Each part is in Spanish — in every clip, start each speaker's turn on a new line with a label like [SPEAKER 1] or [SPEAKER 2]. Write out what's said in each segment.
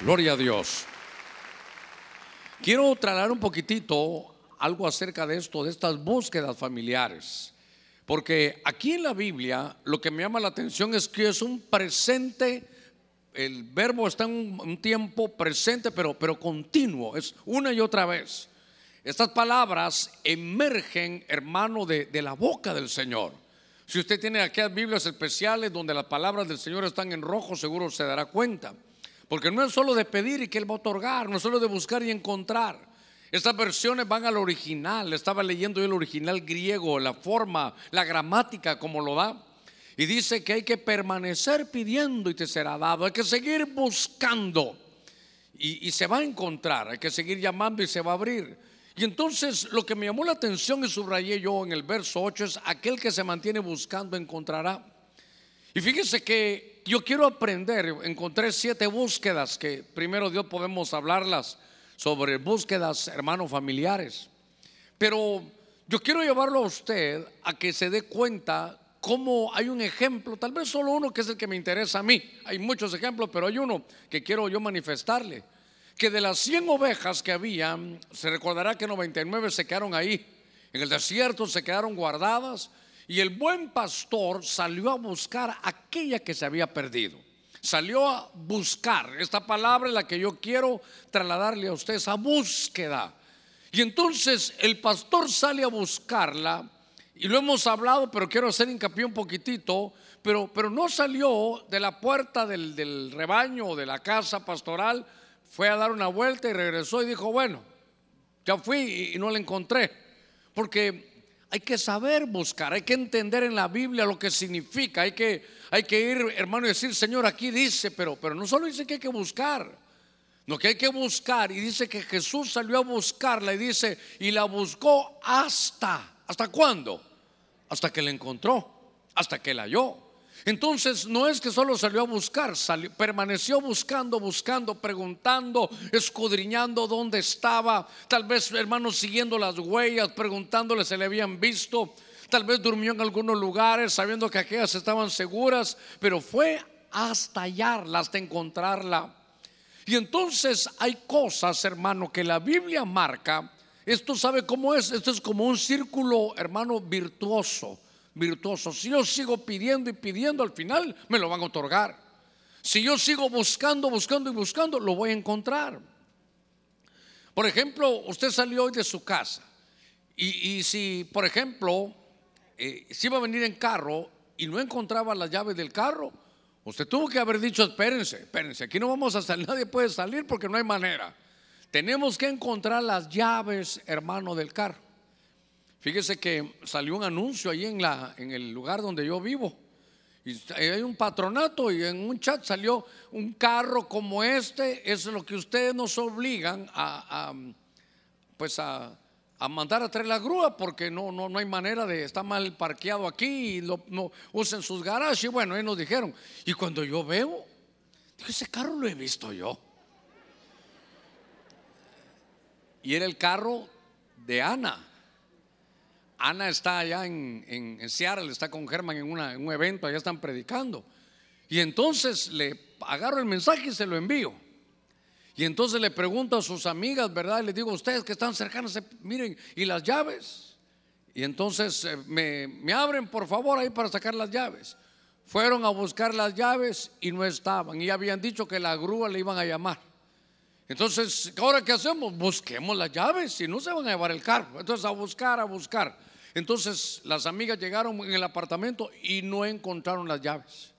[SPEAKER 1] Gloria a Dios. Quiero tratar un poquitito algo acerca de esto, de estas búsquedas familiares. Porque aquí en la Biblia lo que me llama la atención es que es un presente, el verbo está en un, tiempo presente, pero, pero continuo, es una y otra vez. Estas palabras emergen, hermano, de, de la boca del Señor. Si usted tiene aquellas Biblias especiales donde las palabras del Señor están en rojo, seguro se dará cuenta. Porque no es solo de pedir y que Él va a otorgar, no es solo de buscar y encontrar. Estas versiones van al original. Estaba leyendo yo el original griego, la forma, la gramática como lo da. Y dice que hay que permanecer pidiendo y te será dado. Hay que seguir buscando y, y se va a encontrar. Hay que seguir llamando y se va a abrir. Y entonces lo que me llamó la atención y subrayé yo en el verso 8 es aquel que se mantiene buscando encontrará. Y fíjese que yo quiero aprender, encontré siete búsquedas que primero Dios podemos hablarlas sobre búsquedas, hermanos, familiares. Pero yo quiero llevarlo a usted a que se dé cuenta cómo hay un ejemplo, tal vez solo uno que es el que me interesa a mí. Hay muchos ejemplos, pero hay uno que quiero yo manifestarle. Que de las 100 ovejas que había, se recordará que 99 se quedaron ahí. En el desierto se quedaron guardadas y el buen pastor salió a buscar aquella que se había perdido salió a buscar. Esta palabra es la que yo quiero trasladarle a ustedes, a búsqueda. Y entonces el pastor sale a buscarla, y lo hemos hablado, pero quiero hacer hincapié un poquitito, pero, pero no salió de la puerta del, del rebaño o de la casa pastoral, fue a dar una vuelta y regresó y dijo, bueno, ya fui y no la encontré. Porque hay que saber buscar, hay que entender en la Biblia lo que significa, hay que, hay que ir, hermano, y decir, Señor, aquí dice, pero, pero no solo dice que hay que buscar, no que hay que buscar, y dice que Jesús salió a buscarla y dice, y la buscó hasta, ¿hasta cuándo? Hasta que la encontró, hasta que la halló. Entonces no es que solo salió a buscar, permaneció buscando, buscando, preguntando, escudriñando dónde estaba, tal vez hermanos siguiendo las huellas, preguntándole si le habían visto, tal vez durmió en algunos lugares sabiendo que aquellas estaban seguras, pero fue hasta hallarla, hasta encontrarla. Y entonces hay cosas, hermano, que la Biblia marca. Esto sabe cómo es, esto es como un círculo, hermano, virtuoso virtuoso. Si yo sigo pidiendo y pidiendo, al final me lo van a otorgar. Si yo sigo buscando, buscando y buscando, lo voy a encontrar. Por ejemplo, usted salió hoy de su casa y, si, por ejemplo, eh, si iba a venir en carro y no encontraba las llaves del carro, usted tuvo que haber dicho, espérense, espérense, aquí no vamos a salir, nadie puede salir porque no hay manera. Tenemos que encontrar las llaves, hermano, del carro. Fíjese que salió un anuncio ahí en, la, en el lugar donde yo vivo. Y hay un patronato y en un chat salió un carro como este. Es lo que ustedes nos obligan a, pues a, mandar a traer la grúa porque no, no, no hay manera de, está mal parqueado aquí y no usen sus garajes. Y bueno, ahí nos dijeron. Y cuando yo veo, digo, ese carro lo he visto yo. Y era el carro de Ana. Ana está allá en, en, Seattle, está con Germán en, un evento, allá están predicando. Y entonces le agarro el mensaje y se lo envío. Y entonces le pregunto a sus amigas, ¿verdad? Y les digo, ustedes que están cercanos, miren, ¿y las llaves? Y entonces eh, me, me abren, por favor, ahí para sacar las llaves. Fueron a buscar las llaves y no estaban. Y habían dicho que la grúa le iban a llamar. Entonces, ¿ahora qué hacemos? Busquemos las llaves, si no se van a llevar el carro. Entonces, a buscar, a buscar. Entonces las amigas llegaron en el apartamento y no encontraron las llaves.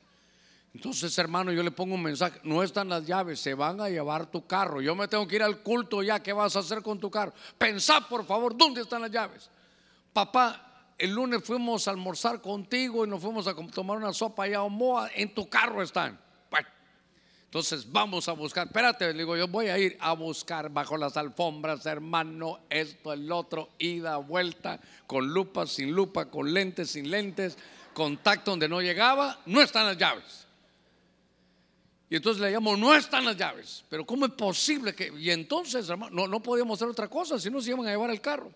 [SPEAKER 1] Entonces, hermano, yo le pongo un mensaje, no están las llaves, se van a llevar tu carro. Yo me tengo que ir al culto ya, ¿qué vas a hacer con tu carro? Pensá, por favor, ¿dónde están las llaves? Papá, el lunes fuimos a almorzar contigo y nos fuimos a tomar una sopa allá a Omoa, en tu carro están. Entonces vamos a buscar. Espérate, le digo, yo voy a ir a buscar bajo las alfombras, hermano, esto, el otro, ida, vuelta, con lupa, sin lupa, con lentes, sin lentes, contacto donde no llegaba, no están las llaves. Y entonces le llamo, no están las llaves. Pero ¿cómo es posible que.? Y entonces, hermano, no, no podíamos hacer otra cosa, si no se iban a llevar el carro.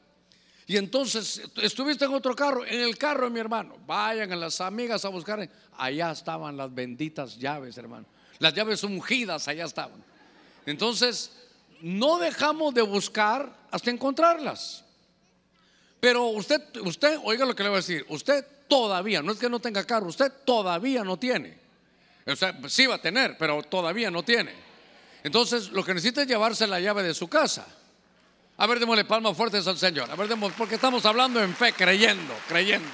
[SPEAKER 1] Y entonces, estuviste en otro carro, en el carro de mi hermano. Vayan a las amigas a buscar. Allá estaban las benditas llaves, hermano. Las llaves ungidas allá estaban. Entonces, no dejamos de buscar hasta encontrarlas. Pero usted, usted, oiga lo que le voy a decir, usted todavía, no es que no tenga carro, usted todavía no tiene. O sea, sí va a tener, pero todavía no tiene. Entonces, lo que necesita es llevarse la llave de su casa. A ver, démosle palmas fuertes al Señor. A ver, demos, porque estamos hablando en fe, creyendo, creyendo.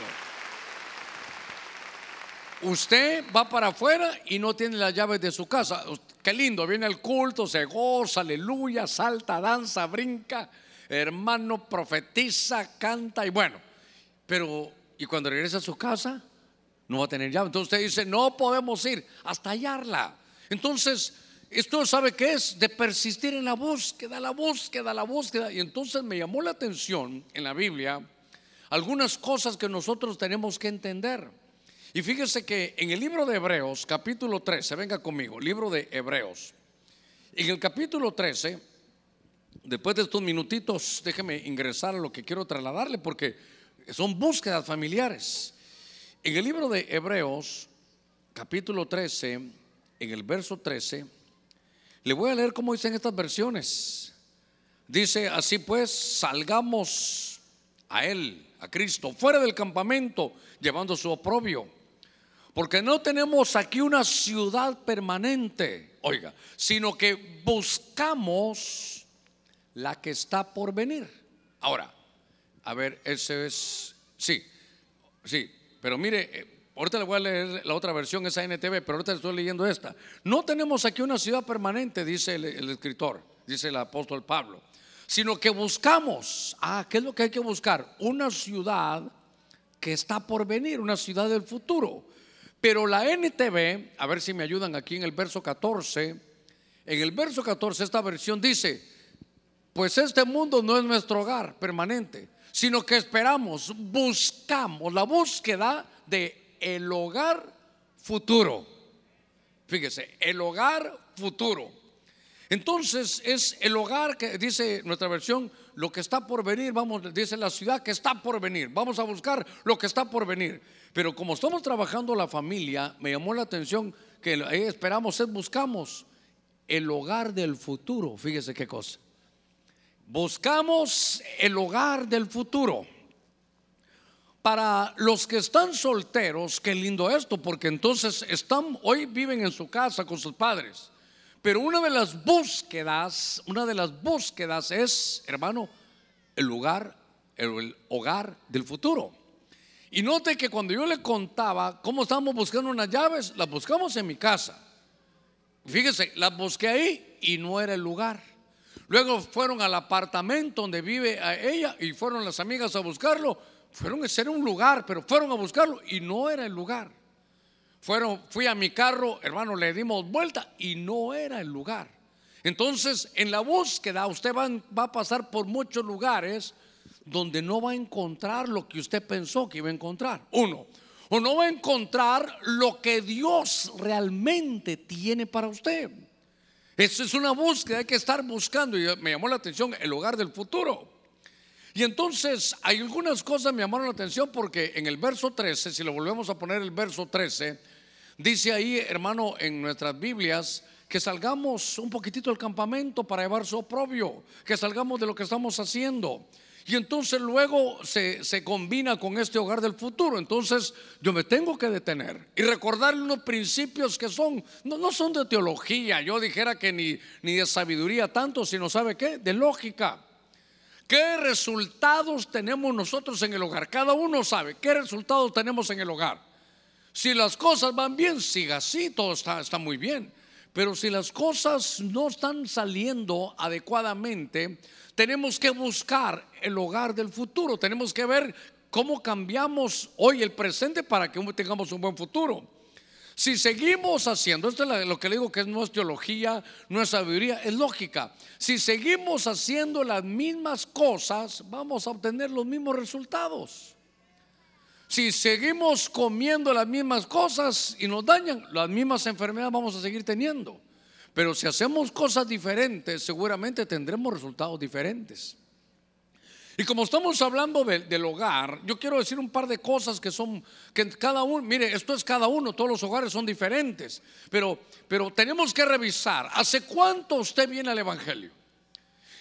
[SPEAKER 1] Usted va para afuera y no tiene las llaves de su casa. Qué lindo, viene el culto, se goza, aleluya, salta, danza, brinca, hermano, profetiza, canta y bueno. Pero, y cuando regresa a su casa, no va a tener llave. Entonces usted dice, no podemos ir hasta hallarla. Entonces, esto sabe qué es de persistir en la búsqueda, la búsqueda, la búsqueda. Y entonces me llamó la atención en la Biblia algunas cosas que nosotros tenemos que entender. Y fíjese que en el libro de Hebreos, capítulo 13, venga conmigo, libro de Hebreos. En el capítulo 13, después de estos minutitos, déjeme ingresar a lo que quiero trasladarle porque son búsquedas familiares. En el libro de Hebreos, capítulo 13, en el verso 13, le voy a leer cómo dicen estas versiones. Dice, así pues, salgamos a Él, a Cristo, fuera del campamento, llevando su oprobio porque no tenemos aquí una ciudad permanente, oiga, sino que buscamos la que está por venir. Ahora, a ver, ese es, sí, sí, pero mire, eh, ahorita le voy a leer la otra versión, esa NTV, pero ahorita estoy leyendo esta. No tenemos aquí una ciudad permanente, dice el, el escritor, dice el apóstol Pablo, sino que buscamos, ah, ¿qué es lo que hay que buscar? Una ciudad que está por venir, una ciudad del futuro. Pero la NTV, a ver si me ayudan aquí en el verso 14, en el verso 14 esta versión dice, pues este mundo no es nuestro hogar permanente, sino que esperamos, buscamos la búsqueda de el hogar futuro. Fíjese, el hogar futuro. Entonces es el hogar que dice nuestra versión, lo que está por venir, vamos, dice la ciudad que está por venir. Vamos a buscar lo que está por venir. Pero como estamos trabajando la familia, me llamó la atención que esperamos es buscamos el hogar del futuro. Fíjese qué cosa. Buscamos el hogar del futuro. Para los que están solteros, qué lindo esto, porque entonces están, hoy viven en su casa con sus padres. Pero una de las búsquedas, una de las búsquedas es, hermano, el lugar, el hogar del futuro. Y note que cuando yo le contaba cómo estábamos buscando unas llaves, las buscamos en mi casa. Fíjese, las busqué ahí y no era el lugar. Luego fueron al apartamento donde vive ella y fueron las amigas a buscarlo. Fueron a ser un lugar, pero fueron a buscarlo y no era el lugar. Fui a mi carro, hermano, le dimos vuelta y no era el lugar. Entonces, en la búsqueda, usted va, va a pasar por muchos lugares donde no va a encontrar lo que usted pensó que iba a encontrar. Uno, o no va a encontrar lo que Dios realmente tiene para usted. Eso es una búsqueda, hay que estar buscando. Y me llamó la atención el hogar del futuro. Y entonces hay algunas cosas me llamaron la atención porque en el verso 13, si lo volvemos a poner el verso 13, dice ahí, hermano, en nuestras Biblias, que salgamos un poquitito del campamento para llevar su oprobio, que salgamos de lo que estamos haciendo. Y entonces luego se, combina con este hogar del futuro. Entonces yo me tengo que detener y recordar unos principios que son, no, no son de teología, yo dijera que ni, ni de sabiduría tanto, sino sabe qué, de lógica. ¿Qué resultados tenemos nosotros en el hogar? Cada uno sabe qué resultados tenemos en el hogar. Si las cosas van bien, siga así, todo está, muy bien. Pero si las cosas no están saliendo adecuadamente, tenemos que buscar el hogar del futuro, tenemos que ver cómo cambiamos hoy el presente para que tengamos un buen futuro. Si seguimos haciendo, esto es lo que le digo que no es teología, no es sabiduría, es lógica. Si seguimos haciendo las mismas cosas, vamos a obtener los mismos resultados. Si seguimos comiendo las mismas cosas y nos dañan, las mismas enfermedades vamos a seguir teniendo. Pero si hacemos cosas diferentes, seguramente tendremos resultados diferentes. Y como estamos hablando del hogar, yo quiero decir un par de cosas que son, que cada uno, mire, esto es cada uno, todos los hogares son diferentes, pero, pero tenemos que revisar, ¿hace cuánto usted viene al Evangelio?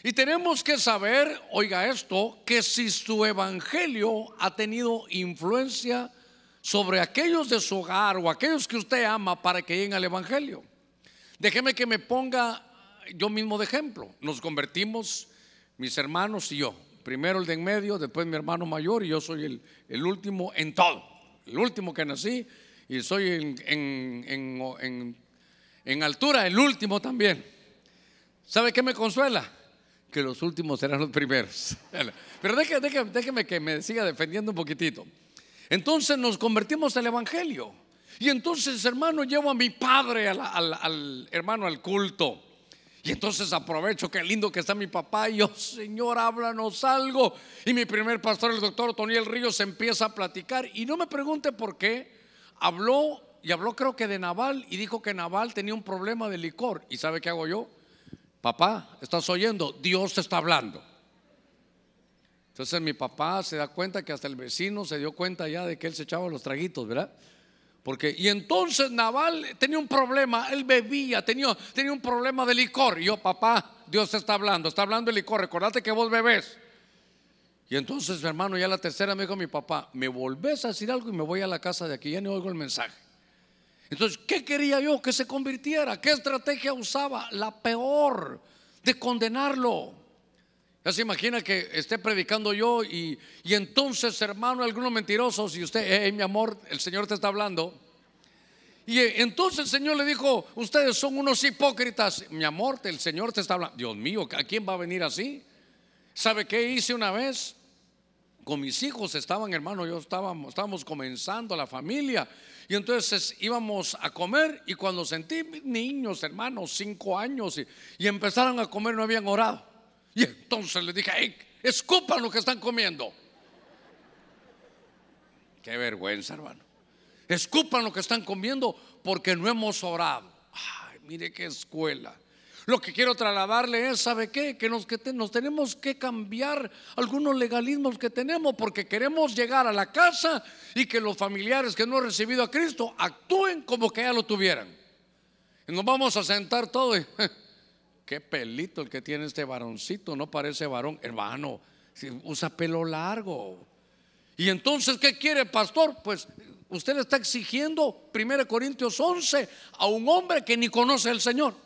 [SPEAKER 1] Y tenemos que saber, oiga esto, que si su Evangelio ha tenido influencia sobre aquellos de su hogar o aquellos que usted ama para que lleguen al Evangelio. Déjeme que me ponga yo mismo de ejemplo. Nos convertimos, mis hermanos y yo primero el de en medio, después mi hermano mayor y yo soy el, último en todo, el último que nací y soy en, en, altura el último también. ¿Sabe qué me consuela? Que los últimos serán los primeros. Pero déjeme, que me siga defendiendo un poquitito. Entonces nos convertimos al Evangelio. Y entonces, hermano, llevo a mi padre, al hermano, al culto. Y entonces aprovecho, qué lindo que está mi papá. Y yo, Señor, háblanos algo. Y mi primer pastor, el doctor Toniel Ríos, empieza a platicar. Y no me pregunte por qué. Habló y habló creo que de Naval y dijo que Naval tenía un problema de licor. ¿Y sabe qué hago yo? Papá, ¿estás oyendo? Dios te está hablando. Entonces mi papá se da cuenta que hasta el vecino se dio cuenta ya de que él se echaba los traguitos, ¿verdad? Porque, y entonces Naval tenía un problema, él bebía, tenía, tenía un problema de licor. Y yo, papá, Dios te está hablando, está hablando de licor, recordate que vos bebés. Y entonces, hermano, ya la tercera me dijo mi papá, me volvés a decir algo y me voy a la casa de aquí, ya no oigo el mensaje. Entonces, ¿qué quería yo? Que se convirtiera. ¿Qué estrategia usaba? La peor, de condenarlo. Ya se imagina que esté predicando yo y, entonces, hermano, algunos mentirosos, y usted, mi amor, el Señor te está hablando. Y entonces el Señor le dijo, ustedes son unos hipócritas. Mi amor, el Señor te está hablando. Dios mío, ¿a quién va a venir así? ¿Sabe qué hice una vez? Con mis hijos estaban, hermano, yo estábamos, estábamos comenzando la familia. Y entonces íbamos a comer y cuando sentí niños, hermanos, cinco años, y, empezaron a comer, no habían orado. Y entonces le dije, hey, escupan lo que están comiendo. Qué vergüenza, hermano. Escupan lo que están comiendo porque no hemos orado. Ay, mire qué escuela. Lo que quiero trasladarle es, ¿sabe qué? Que nos, que nos tenemos que cambiar algunos legalismos que tenemos porque queremos llegar a la casa y que los familiares que no han recibido a Cristo actúen como que ya lo tuvieran. Y nos vamos a sentar todos y Qué pelito el que tiene este varoncito, no parece varón, hermano, usa pelo largo. Y entonces, ¿qué quiere, pastor? Pues usted le está exigiendo 1 Corintios 11 a un hombre que ni conoce al Señor.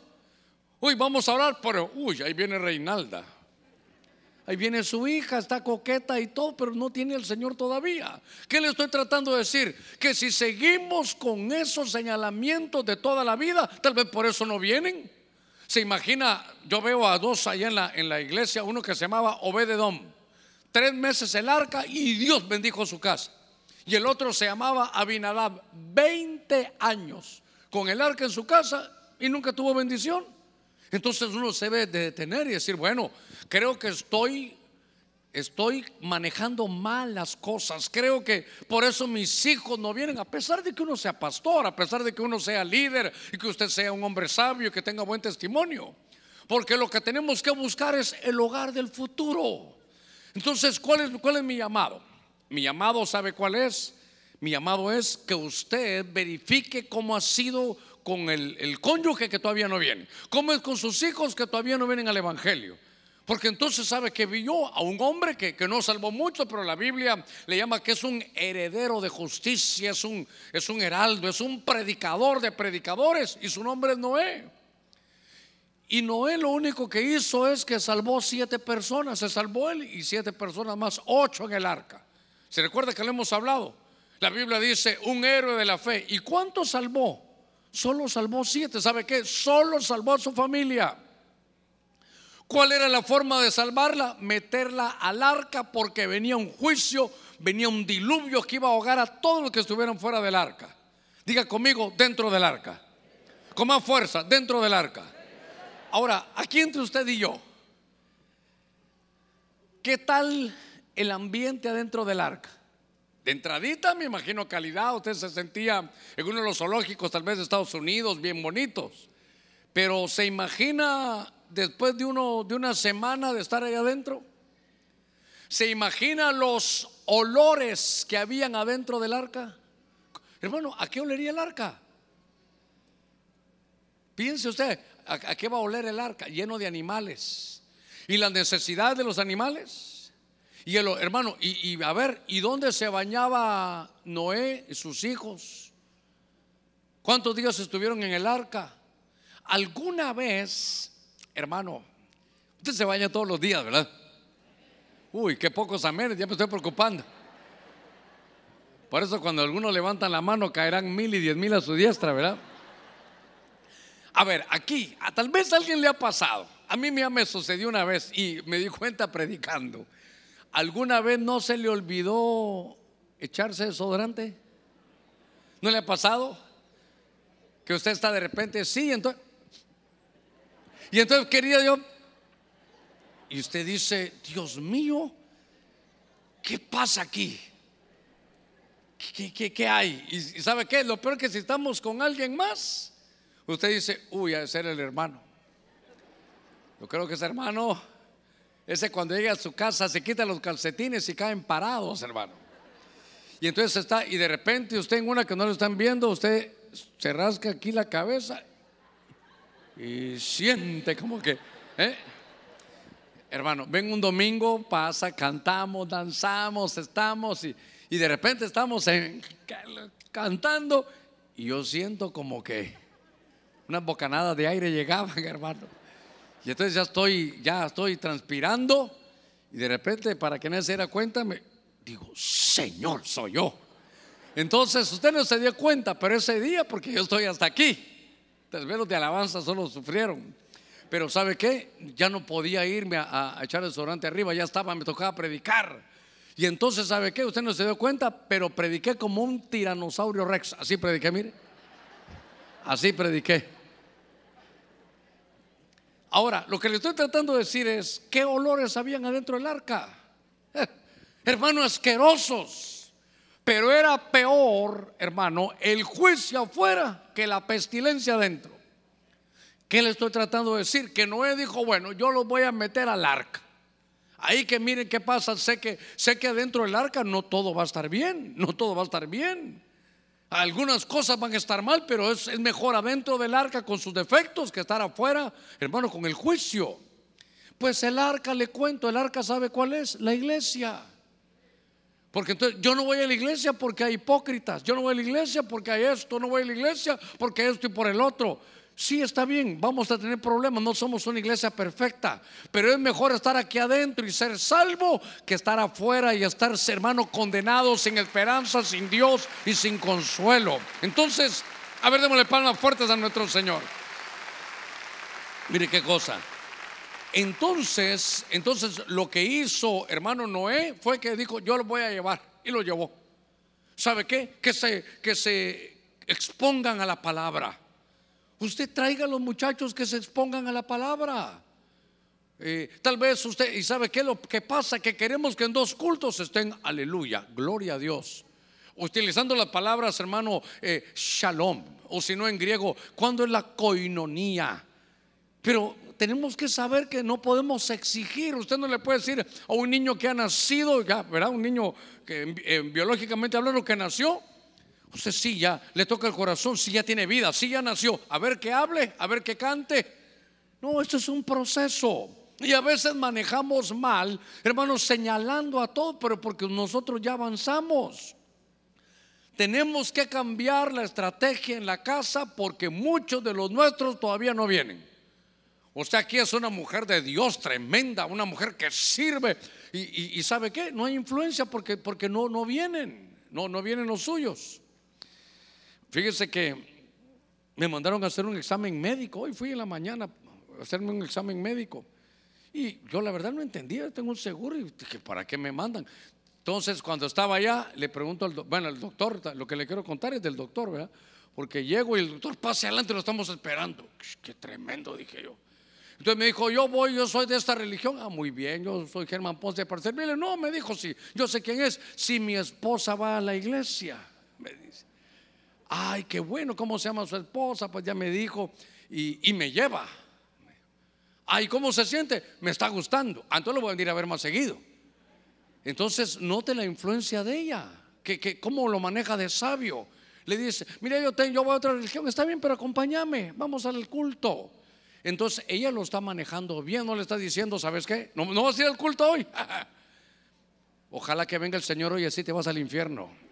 [SPEAKER 1] Uy, vamos a hablar, pero, uy, ahí viene Reinalda. Ahí viene su hija, está coqueta y todo, pero no tiene al Señor todavía. ¿Qué le estoy tratando de decir? Que si seguimos con esos señalamientos de toda la vida, tal vez por eso no vienen. Se imagina, yo veo a dos allá en la, en la iglesia, uno que se llamaba Obededom, tres meses el arca y Dios bendijo su casa. Y el otro se llamaba Abinadab, 20 años con el arca en su casa y nunca tuvo bendición. Entonces uno se debe de detener y decir, bueno, creo que estoy estoy manejando mal las cosas. Creo que por eso mis hijos no vienen, a pesar de que uno sea pastor, a pesar de que uno sea líder y que usted sea un hombre sabio y que tenga buen testimonio. Porque lo que tenemos que buscar es el hogar del futuro. Entonces, ¿cuál es, cuál es mi llamado? Mi llamado, ¿sabe cuál es? Mi llamado es que usted verifique cómo ha sido con el, el cónyuge que todavía no viene, cómo es con sus hijos que todavía no vienen al Evangelio porque entonces sabe que vio a un hombre que, no salvó mucho, pero la Biblia le llama que es un heredero de justicia, es un, es un heraldo, es un predicador de predicadores y su nombre es Noé. Y Noé lo único que hizo es que salvó siete personas, se salvó él y siete personas más, ocho en el arca. ¿Se recuerda que le hemos hablado? La Biblia dice un héroe de la fe. ¿Y cuánto salvó? Solo salvó siete. ¿Sabe qué? Solo salvó a su familia. ¿Cuál era la forma de salvarla? Meterla al arca porque venía un juicio, venía un diluvio que iba a ahogar a todos los que estuvieran fuera del arca. Diga conmigo, dentro del arca. Con más fuerza, dentro del arca. Ahora, aquí entre usted y yo, ¿qué tal el ambiente adentro del arca? De entradita, me imagino calidad. Usted se sentía en uno de los zoológicos, tal vez de Estados Unidos, bien bonitos. Pero se imagina después de, uno, de una semana de estar ahí adentro? ¿Se imagina los olores que habían adentro del arca? Hermano, ¿a qué olería el arca? Piense usted, ¿a, qué va a oler el arca? Lleno de animales. ¿Y la necesidad de los animales? Y el, hermano, y, a ver, ¿y dónde se bañaba Noé y sus hijos? ¿Cuántos días estuvieron en el arca? ¿Alguna vez, hermano, usted se baña todos los días, ¿verdad? Uy, qué pocos amenes, ya me estoy preocupando. Por eso cuando algunos levantan la mano caerán mil y diez mil a su diestra, ¿verdad? A ver, aquí, a, tal vez alguien le ha pasado. A mí ya me sucedió una vez y me di cuenta predicando. ¿Alguna vez no se le olvidó echarse desodorante? ¿No le ha pasado? Que usted está de repente, sí, entonces. Y entonces quería yo. Y usted dice, Dios mío, ¿qué pasa aquí? ¿Qué, qué, hay? Y, sabe qué? Lo peor que si estamos con alguien más, usted dice, uy, a ser el hermano. Yo creo que ese hermano, ese cuando llega a su casa se quita los calcetines y caen parados, hermano. Y entonces está, y de repente usted en una que no lo están viendo, usted se rasca aquí la cabeza y siente como que, ¿eh? hermano, ven un domingo, pasa, cantamos, danzamos, estamos y, y de repente estamos cantando y yo siento como que unas bocanadas de aire llegaban, hermano. Y entonces ya estoy, ya estoy transpirando y de repente para que nadie se diera cuenta me digo, Señor, soy yo. Entonces usted no se dio cuenta, pero ese día, porque yo estoy hasta aquí, tal vez los de alabanza solo sufrieron. Pero ¿sabe qué? Ya no podía irme a, echar el desodorante arriba, ya estaba, me tocaba predicar. Y entonces, ¿sabe qué? Usted no se dio cuenta, pero prediqué como un tiranosaurio rex. Así prediqué, mire. Así prediqué. Ahora, lo que le estoy tratando de decir es, ¿qué olores habían adentro del arca? hermanos asquerosos. Pero era peor, hermano, el juicio afuera que la pestilencia adentro. ¿Qué le estoy tratando de decir? Que Noé dijo, bueno, yo los voy a meter al arca. Ahí que miren qué pasa, sé que sé que adentro del arca no todo va a estar bien, no todo va a estar bien. Algunas cosas van a estar mal, pero es, mejor adentro del arca con sus defectos que estar afuera, hermano, con el juicio. Pues el arca, le cuento, el arca sabe cuál es, la iglesia. Porque entonces yo no voy a la iglesia porque hay hipócritas, yo no voy a la iglesia porque hay esto, no voy a la iglesia porque esto y por el otro. Sí, está bien, vamos a tener problemas, no somos una iglesia perfecta, pero es mejor estar aquí adentro y ser salvo que estar afuera y estar, hermano, condenado sin esperanza, sin Dios y sin consuelo. Entonces, a ver, démosle palmas fuertes a nuestro Señor. Mire qué cosa. Entonces, entonces lo que hizo hermano Noé fue que dijo, yo lo voy a llevar y lo llevó. ¿Sabe qué? Que se, que se expongan a la palabra. Usted traiga a los muchachos que se expongan a la palabra. Eh, tal vez usted, y sabe qué lo que pasa, que queremos que en dos cultos estén, aleluya, gloria a Dios. Utilizando las palabras, hermano, eh, shalom, o si no en griego, ¿cuándo es la coinonía? Pero tenemos que saber que no podemos exigir. Usted no le puede decir a un niño que ha nacido, ya, ¿verdad? Un niño que eh, biológicamente hablando que nació. Usted sí, ya le toca el corazón, sí ya tiene vida, sí ya nació. A ver que hable, a ver que cante. No, esto es un proceso. Y a veces manejamos mal, hermanos, señalando a todo, pero porque nosotros ya avanzamos. Tenemos que cambiar la estrategia en la casa porque muchos de los nuestros todavía no vienen. Usted aquí es una mujer de Dios tremenda, una mujer que sirve. Y, sabe qué, no hay influencia porque, porque no, no vienen, no, no vienen los suyos. Fíjese que me mandaron a hacer un examen médico. Hoy fui en la mañana a hacerme un examen médico. Y yo la verdad no entendía, tengo un seguro y dije, ¿para qué me mandan? Entonces cuando estaba allá, le pregunto al bueno, el doctor, lo que le quiero contar es del doctor, ¿verdad? Porque llego y el doctor pase adelante, lo estamos esperando. Qué tremendo, dije yo. Entonces me dijo, yo voy, yo soy de esta religión. Ah, muy bien, yo soy Germán Ponce para servirle. No, me dijo, sí, yo sé quién es. Si mi esposa va a la iglesia, me dice. Ay, qué bueno, ¿cómo se llama su esposa? Pues ya me dijo y, me lleva. Ay, ¿cómo se siente? Me está gustando. Ah, entonces lo voy a venir a ver más seguido. Entonces, note la influencia de ella, que, que cómo lo maneja de sabio. Le dice, mira, yo, tengo, yo voy a otra religión, está bien, pero acompáñame, vamos al culto. Entonces ella lo está manejando bien, no le está diciendo, ¿sabes qué? No, no vas a ir al culto hoy. Ojalá que venga el Señor hoy así te vas al infierno.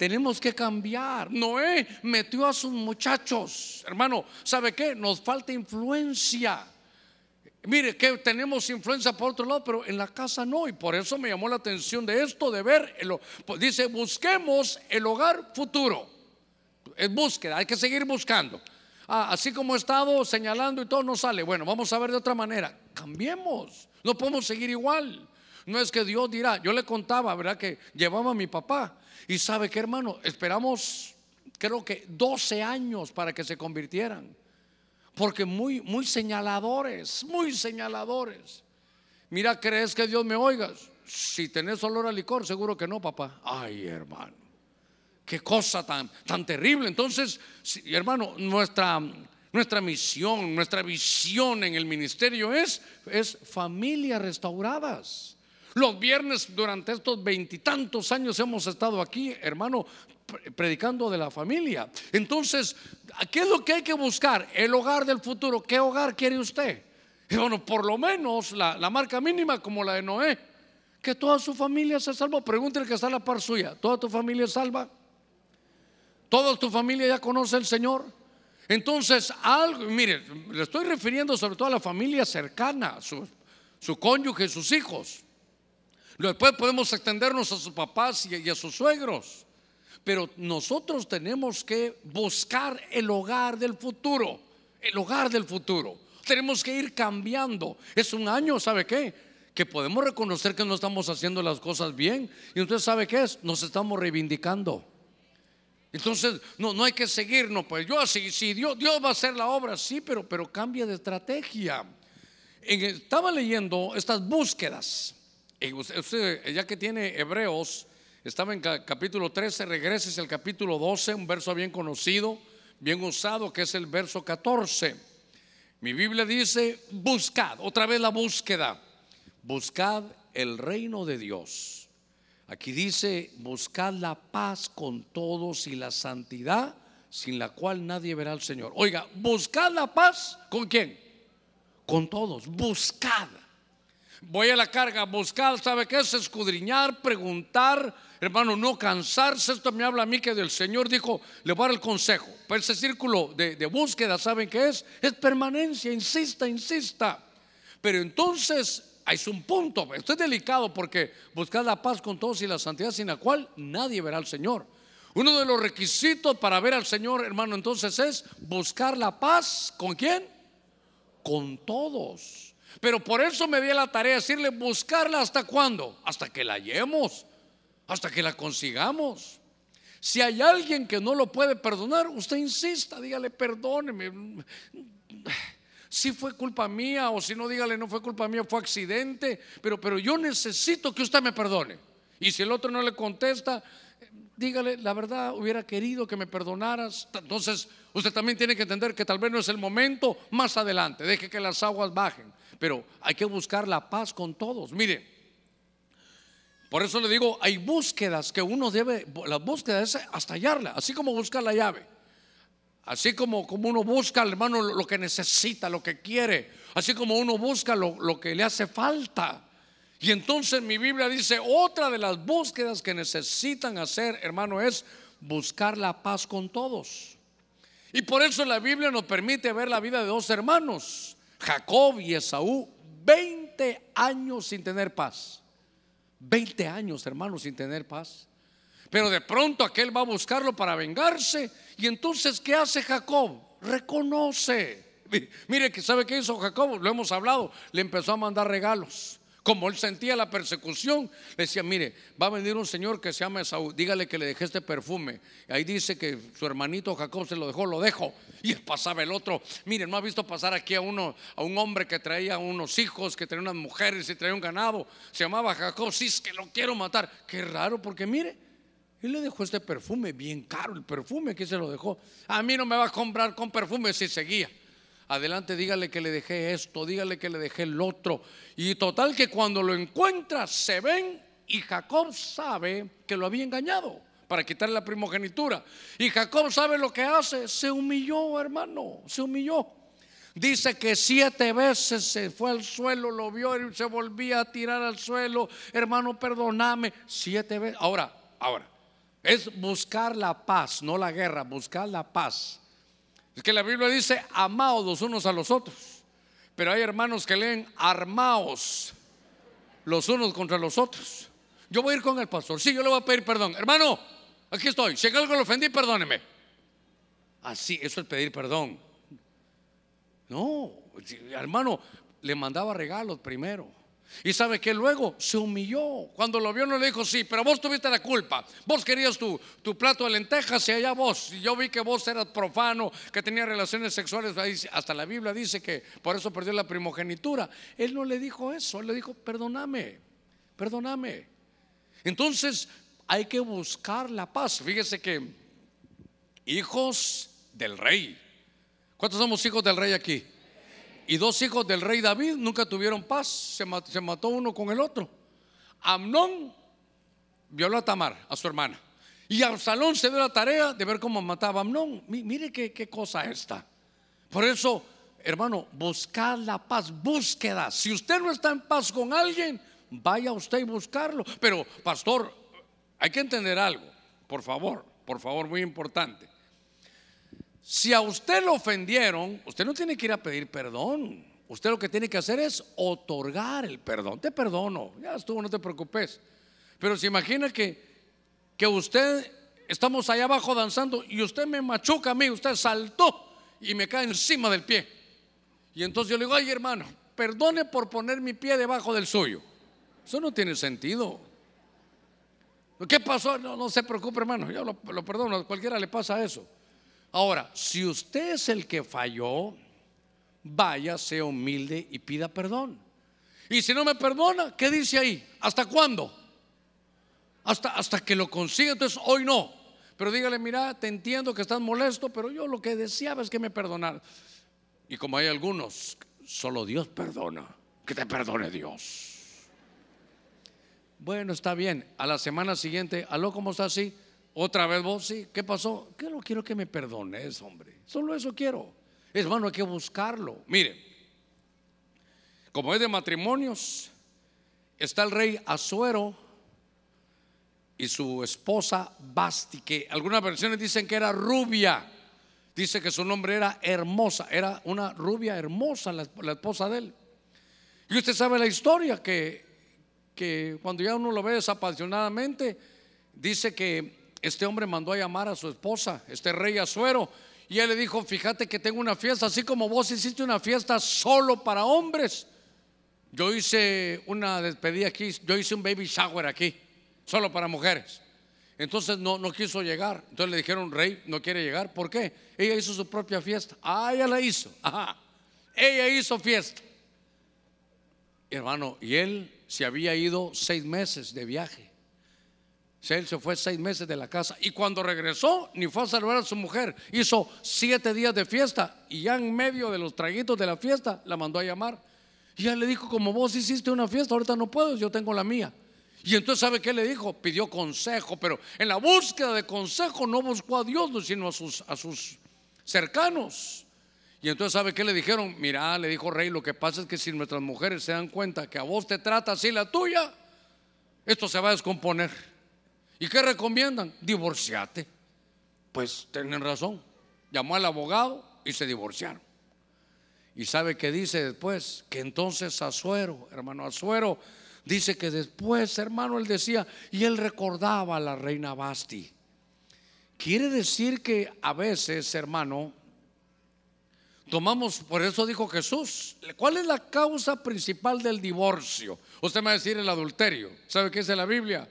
[SPEAKER 1] Tenemos que cambiar. Noé metió a sus muchachos. Hermano, ¿sabe qué? Nos falta influencia. Mire que tenemos influencia por otro lado, pero en la casa no. Y por eso me llamó la atención de esto, de ver, pues dice, busquemos el hogar futuro. Es búsqueda, hay que seguir buscando. Ah, así como he estado señalando y todo no sale. Bueno, vamos a ver de otra manera. Cambiemos. No podemos seguir igual. No es que Dios dirá, yo le contaba, ¿verdad? Que llevaba a mi papá. Y sabe que hermano, esperamos creo que 12 años para que se convirtieran. Porque muy, muy señaladores, muy señaladores. Mira, ¿crees que Dios me oiga? Si tenés olor a licor, seguro que no, papá. Ay, hermano. Qué cosa tan, tan terrible. Entonces, hermano, nuestra, nuestra misión, nuestra visión en el ministerio es, es familias restauradas. Los viernes durante estos veintitantos años hemos estado aquí, hermano, predicando de la familia. Entonces, ¿qué es lo que hay que buscar? El hogar del futuro. ¿Qué hogar quiere usted? Y bueno, por lo menos la, marca mínima como la de Noé. Que toda su familia se salvó. Pregúntele que está la par suya. ¿Toda tu familia es salva? ¿Toda tu familia ya conoce al Señor? Entonces, algo, mire, le estoy refiriendo sobre todo a la familia cercana, su, su cónyuge, sus hijos. Después podemos extendernos a sus papás y a sus suegros. Pero nosotros tenemos que buscar el hogar del futuro, el hogar del futuro. Tenemos que ir cambiando. Es un año, ¿sabe qué? Que podemos reconocer que no estamos haciendo las cosas bien. Y entonces, ¿sabe qué es? Nos estamos reivindicando. Entonces, no, no hay que seguirnos. Pues yo así, sí, Dios, Dios va a hacer la obra, sí, pero, pero cambia de estrategia. estaba leyendo estas búsquedas. Usted, ya que tiene Hebreos, estaba en capítulo 13, regreses al capítulo 12, un verso bien conocido, bien usado, que es el verso 14. Mi Biblia dice, buscad, otra vez la búsqueda, buscad el reino de Dios. Aquí dice, buscad la paz con todos y la santidad sin la cual nadie verá al Señor. Oiga, buscad la paz con quién? Con todos, buscad. Voy a la carga, buscad, ¿sabe qué es? Escudriñar, preguntar, hermano, no cansarse. Esto me habla a mí que del Señor dijo, le voy a dar el consejo. Pues ese círculo de, búsqueda, ¿saben qué es? Es permanencia, insista, insista. Pero entonces hay un punto, esto es delicado porque buscar la paz con todos y la santidad sin la cual nadie verá al Señor. Uno de los requisitos para ver al Señor, hermano, entonces es buscar la paz con quién? Con todos. Pero por eso me di la tarea de decirle buscarla hasta cuándo? Hasta que la hallemos hasta que la consigamos. Si hay alguien que no lo puede perdonar, usted insista, dígale, perdóneme. Si fue culpa mía o si no, dígale, no fue culpa mía, fue accidente, pero, pero yo necesito que usted me perdone. Y si el otro no le contesta, dígale, la verdad, hubiera querido que me perdonaras. Entonces, usted también tiene que entender que tal vez no es el momento, más adelante, deje que las aguas bajen. Pero hay que buscar la paz con todos. Mire, por eso le digo, hay búsquedas que uno debe, la búsqueda es hasta hallarla, así como buscar la llave. Así como, como uno busca, hermano, lo que necesita, lo que quiere. Así como uno busca lo, lo que le hace falta. Y entonces mi Biblia dice, otra de las búsquedas que necesitan hacer, hermano, es buscar la paz con todos. Y por eso la Biblia nos permite ver la vida de dos hermanos, Jacob y Esaú, 20 años sin tener paz. 20 años, hermanos, sin tener paz. Pero de pronto aquel va a buscarlo para vengarse. Y entonces, ¿qué hace Jacob? Reconoce. Mire, que sabe qué hizo Jacob, lo hemos hablado, le empezó a mandar regalos. Como él sentía la persecución, le decía, mire, va a venir un señor que se llama Esaú, dígale que le dejé este perfume. Ahí dice que su hermanito Jacob se lo dejó, lo dejo. Y pasaba el otro, mire, no ha visto pasar aquí a uno, a un hombre que traía unos hijos, que traía unas mujeres y traía un ganado. Se llamaba Jacob, sí, es que lo quiero matar. Qué raro, porque mire, él le dejó este perfume, bien caro el perfume que se lo dejó. A mí no me va a comprar con perfume si seguía. Adelante dígale que le dejé esto, dígale que le dejé el otro. Y total que cuando lo encuentra se ven y Jacob sabe que lo había engañado para quitarle la primogenitura. Y Jacob sabe lo que hace, se humilló, hermano, se humilló. Dice que siete veces se fue al suelo, lo vio y se volvía a tirar al suelo. Hermano, perdóname. Siete veces. Ahora, ahora, es buscar la paz, no la guerra, buscar la paz. Es que la Biblia dice, amaos los unos a los otros. Pero hay hermanos que leen, armaos los unos contra los otros. Yo voy a ir con el pastor. Sí, yo le voy a pedir perdón. Hermano, aquí estoy. Si algo lo ofendí, perdóneme. Así, eso es pedir perdón. No, hermano, le mandaba regalos primero. Y sabe que luego se humilló. Cuando lo vio no le dijo, sí, pero vos tuviste la culpa. Vos querías tu, tu plato de lentejas y allá vos. Y yo vi que vos eras profano, que tenía relaciones sexuales. Hasta la Biblia dice que por eso perdió la primogenitura. Él no le dijo eso, él le dijo, perdóname, perdóname. Entonces hay que buscar la paz. Fíjese que hijos del rey ¿Cuántos somos hijos del rey aquí? Y dos hijos del rey David nunca tuvieron paz, se mató, uno con el otro. Amnón violó a Tamar, a su hermana. Y Absalón se dio la tarea de ver cómo mataba a Amnón. Mire qué, cosa esta. Por eso, hermano, buscar la paz, búsqueda. Si usted no está en paz con alguien, vaya usted y buscarlo. Pero, pastor, hay que entender algo, por favor, por favor, muy importante. Si a usted lo ofendieron, usted no tiene que ir a pedir perdón. Usted lo que tiene que hacer es otorgar el perdón. Te perdono, ya estuvo, no te preocupes. Pero se imagina que, que usted, estamos allá abajo danzando y usted me machuca a mí, usted saltó y me cae encima del pie. Y entonces yo le digo, ay hermano, perdone por poner mi pie debajo del suyo. Eso no tiene sentido. ¿Qué pasó? No, se preocupe hermano, yo lo, lo perdono, a cualquiera le pasa eso. Ahora, si usted es el que falló, vaya, sea humilde y pida perdón. Y si no me perdona, ¿qué dice ahí? ¿Hasta cuándo? Hasta, hasta que lo consiga. Entonces, hoy no. Pero dígale, mira, te entiendo que estás molesto, pero yo lo que deseaba es que me perdonara. Y como hay algunos, solo Dios perdona. Que te perdone Dios. Bueno, está bien. A la semana siguiente, aló, ¿cómo está así? Otra vez vos, sí, ¿qué pasó? Que no quiero que me perdones, hombre. Solo eso quiero. Hermano, hay que buscarlo. Mire, como es de matrimonios, está el rey Azuero y su esposa Basti, que algunas versiones dicen que era rubia. Dice que su nombre era hermosa, era una rubia hermosa la, esposa de él. Y usted sabe la historia que, que cuando ya uno lo ve desapasionadamente, dice que este hombre mandó a llamar a su esposa, este rey Azuero, y él le dijo, fíjate que tengo una fiesta, así como vos hiciste una fiesta solo para hombres. Yo hice una despedida aquí, yo hice un baby shower aquí, solo para mujeres. Entonces no, no quiso llegar. Entonces le dijeron, rey, no quiere llegar. ¿Por qué? Ella hizo su propia fiesta. Ah, ella la hizo. Ajá. Ella hizo fiesta. Hermano, y él se había ido seis meses de viaje. Se fue seis meses de la casa y cuando regresó ni fue a saludar a su mujer. Hizo siete días de fiesta y ya en medio de los traguitos de la fiesta la mandó a llamar. Y ella le dijo, como vos hiciste una fiesta, ahorita no puedo, yo tengo la mía. Y entonces, ¿sabe qué le dijo? Pidió consejo, pero en la búsqueda de consejo no buscó a Dios, sino a sus, a sus cercanos. Y entonces, ¿sabe qué le dijeron? Mira, le dijo Rey, lo que pasa es que si nuestras mujeres se dan cuenta que a vos te trata así la tuya, esto se va a descomponer. ¿Y qué recomiendan? Divorciate. Pues tienen razón. Llamó al abogado y se divorciaron. ¿Y sabe qué dice después? Que entonces Azuero, hermano Azuero, dice que después, hermano, él decía, y él recordaba a la reina Basti. Quiere decir que a veces, hermano, tomamos, por eso dijo Jesús, ¿cuál es la causa principal del divorcio? Usted me va a decir el adulterio. ¿Sabe qué dice la Biblia?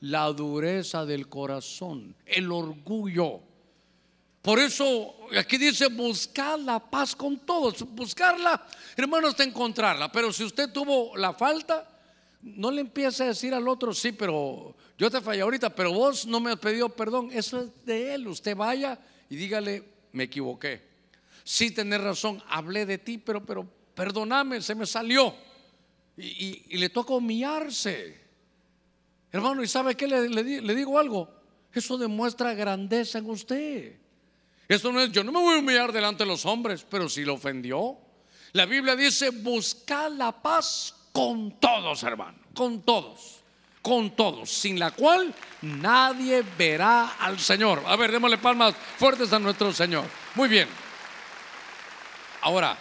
[SPEAKER 1] La dureza del corazón, el orgullo. Por eso aquí dice buscar la paz con todos. Buscarla, hermanos, de encontrarla. Pero si usted tuvo la falta, no le empiece a decir al otro, sí, pero yo te fallé ahorita, pero vos no me has pedido perdón. Eso es de él. Usted vaya y dígale, me equivoqué. sí tenés razón, hablé de ti, pero, pero perdóname, se me salió. Y, le toca humillarse. Hermano, ¿y sabe qué le, digo algo? Eso demuestra grandeza en usted. Eso no es, yo no me voy a humillar delante de los hombres, pero si lo ofendió. La Biblia dice, buscar la paz con todos, hermano, con todos con todos, sin la cual nadie verá al Señor. A ver, démosle palmas fuertes a nuestro Señor. Muy bien. Ahora,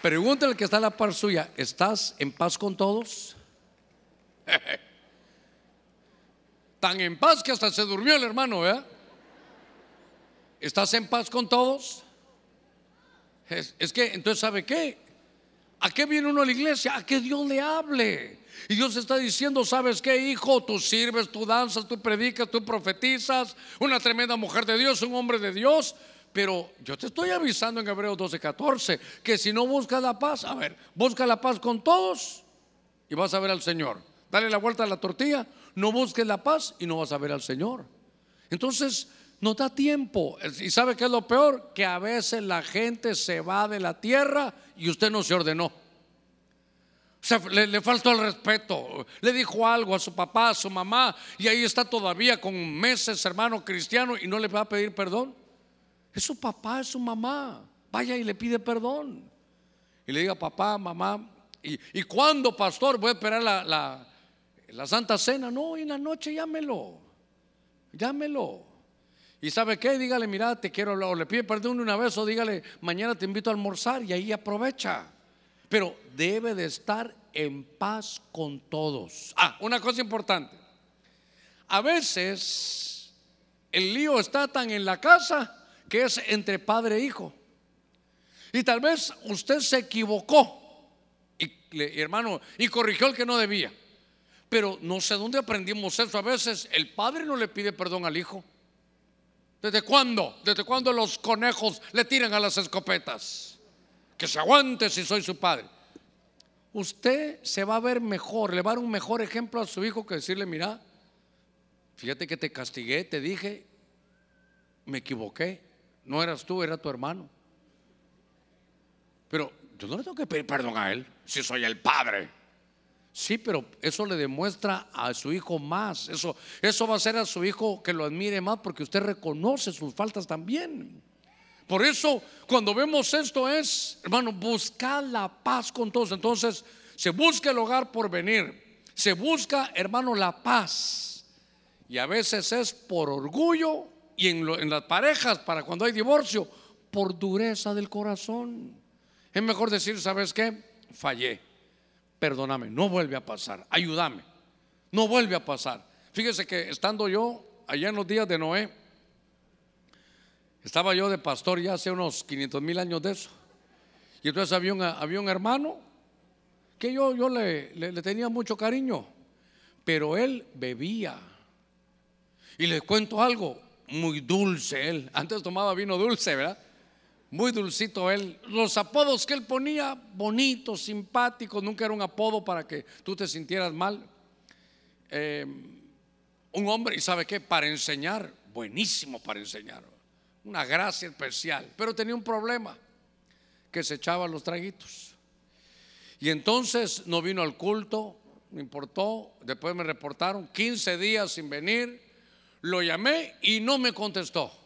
[SPEAKER 1] pregúntale que está en la par suya, ¿estás en paz con todos? Tan en paz que hasta se durmió el hermano, ¿verdad? ¿Estás en paz con todos? Es, que, entonces, ¿sabe qué? ¿A qué viene uno a la iglesia? A que Dios le hable. Y Dios está diciendo, ¿sabes qué, hijo? Tú sirves, tú danzas, tú predicas, tú profetizas, una tremenda mujer de Dios, un hombre de Dios. Pero yo te estoy avisando en Hebreos 12, 14, que si no buscas la paz, a ver, busca la paz con todos y vas a ver al Señor. Dale la vuelta a la tortilla, no busques la paz y no vas a ver al Señor. Entonces, no da tiempo. ¿Y sabe qué es lo peor? Que a veces la gente se va de la tierra y usted no se ordenó. O sea, le, faltó el respeto. Le dijo algo a su papá, a su mamá, y ahí está todavía con meses, hermano cristiano, y no le va a pedir perdón. Es su papá, es su mamá. Vaya y le pide perdón. Y le diga, papá, mamá, ¿y, y cuándo, pastor? Voy a esperar la, la Santa Cena. No, en la noche llámelo. Llámelo. Y sabe qué, dígale, mira, te quiero hablar, o le pide perdón una vez, o dígale, mañana te invito a almorzar y ahí aprovecha. Pero debe de estar en paz con todos. Ah, una cosa importante. A veces el lío está tan en la casa que es entre padre e hijo. Y tal vez usted se equivocó, y, hermano, y corrigió el que no debía. Pero no sé dónde aprendimos eso. A veces el padre no le pide perdón al hijo. ¿Desde cuándo? ¿Desde cuándo los conejos le tiran a las escopetas? Que se aguante si soy su padre. Usted se va a ver mejor, le va a dar un mejor ejemplo a su hijo que decirle, mira, fíjate que te castigué, te dije, me equivoqué, no eras tú, era tu hermano. Pero yo no le tengo que pedir perdón a él si soy el padre. Sí, pero eso le demuestra a su hijo más. Eso, eso va a hacer a su hijo que lo admire más porque usted reconoce sus faltas también. Por eso, cuando vemos esto es, hermano, buscar la paz con todos. Entonces, se busca el hogar por venir. Se busca, hermano, la paz. Y a veces es por orgullo y en, en las parejas, para cuando hay divorcio, por dureza del corazón. Es mejor decir, ¿sabes qué? Fallé perdóname, no vuelve a pasar, ayúdame, no vuelve a pasar. Fíjese que estando yo allá en los días de Noé, estaba yo de pastor ya hace unos 500 mil años de eso. Y entonces había un, había un hermano que yo, yo le, le, le tenía mucho cariño, pero él bebía. Y les cuento algo, muy dulce él. Antes tomaba vino dulce, ¿verdad? Muy dulcito él. Los apodos que él ponía, bonitos, simpáticos, nunca era un apodo para que tú te sintieras mal. Eh, un hombre, y sabe qué, para enseñar, buenísimo para enseñar, una gracia especial, pero tenía un problema, que se echaba los traguitos. Y entonces no vino al culto, me importó, después me reportaron 15 días sin venir, lo llamé y no me contestó.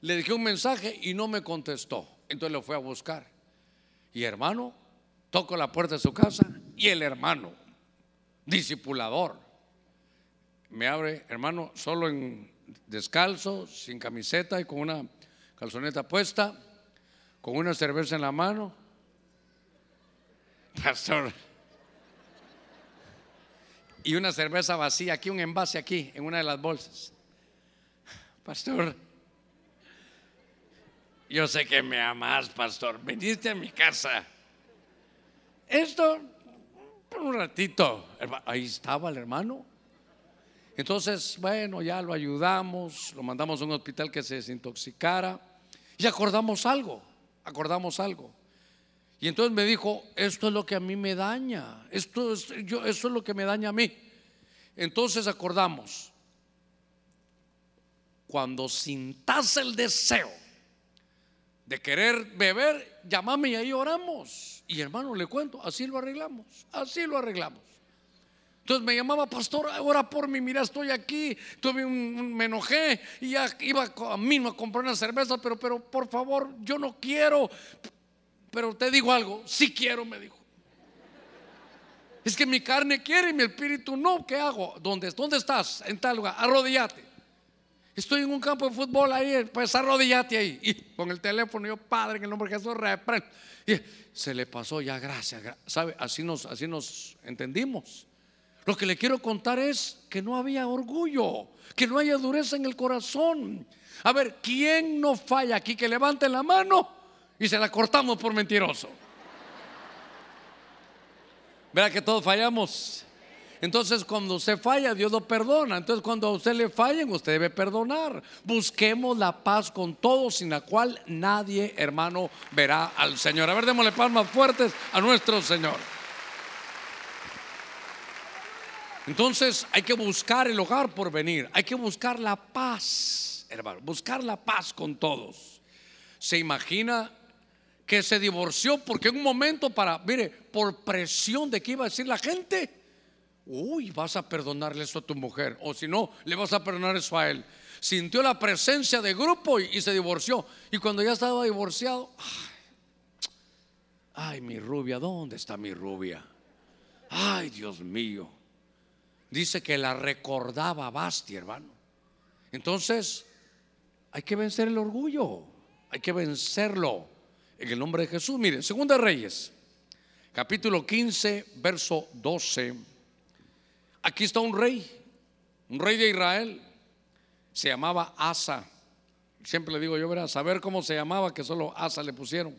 [SPEAKER 1] Le dije un mensaje y no me contestó. Entonces lo fue a buscar. Y hermano, toco la puerta de su casa y el hermano, discipulador, me abre, hermano, solo en descalzo, sin camiseta y con una calzoneta puesta, con una cerveza en la mano. Pastor. Y una cerveza vacía aquí, un envase aquí, en una de las bolsas. Pastor, yo sé que me amas, pastor. Veniste a mi casa. Esto, por un ratito. Ahí estaba el hermano. Entonces, bueno, ya lo ayudamos, lo mandamos a un hospital que se desintoxicara y acordamos algo, acordamos algo. Y entonces me dijo, esto es lo que a mí me daña, esto es, yo, esto es lo que me daña a mí. Entonces acordamos, cuando sintas el deseo de querer beber, llamame y ahí oramos. Y hermano, le cuento, así lo arreglamos, así lo arreglamos. Entonces me llamaba, pastor, ora por mí, mira, estoy aquí, tuve un, me enojé y ya iba a mismo a comprar una cerveza, pero, pero por favor, yo no quiero. Pero te digo algo, sí quiero, me dijo. Es que mi carne quiere y mi espíritu no. ¿Qué hago? ¿Dónde, dónde estás? En tal lugar. Arrodillate. Estoy en un campo de fútbol ahí, pues arrodillate ahí. Y con el teléfono, yo, Padre, en el nombre de Jesús, reprendo. Y se le pasó ya, gracias. ¿Sabe? Así nos, así nos entendimos. Lo que le quiero contar es que no había orgullo, que no haya dureza en el corazón. A ver, ¿quién no falla aquí? Que levante la mano y se la cortamos por mentiroso. Verá que todos fallamos. Entonces cuando usted falla, Dios lo perdona. Entonces cuando a usted le fallen, usted debe perdonar. Busquemos la paz con todos, sin la cual nadie, hermano, verá al Señor. A ver, démosle palmas fuertes a nuestro Señor. Entonces hay que buscar el hogar por venir, hay que buscar la paz, hermano, buscar la paz con todos. ¿Se imagina que se divorció porque en un momento para, mire, por presión de que iba a decir la gente, uy, vas a perdonarle eso a tu mujer, o si no, le vas a perdonar eso a él. Sintió la presencia de grupo y, se divorció. Y cuando ya estaba divorciado, ay, mi rubia, ¿dónde está mi rubia? Ay, Dios mío dice que la recordaba Basti, hermano. Entonces, hay que vencer el orgullo, hay que vencerlo en el nombre de Jesús. Miren, Segunda Reyes, capítulo 15, verso 12. Aquí está un rey, un rey de Israel, se llamaba Asa. Siempre le digo yo, verá, saber cómo se llamaba, que solo Asa le pusieron.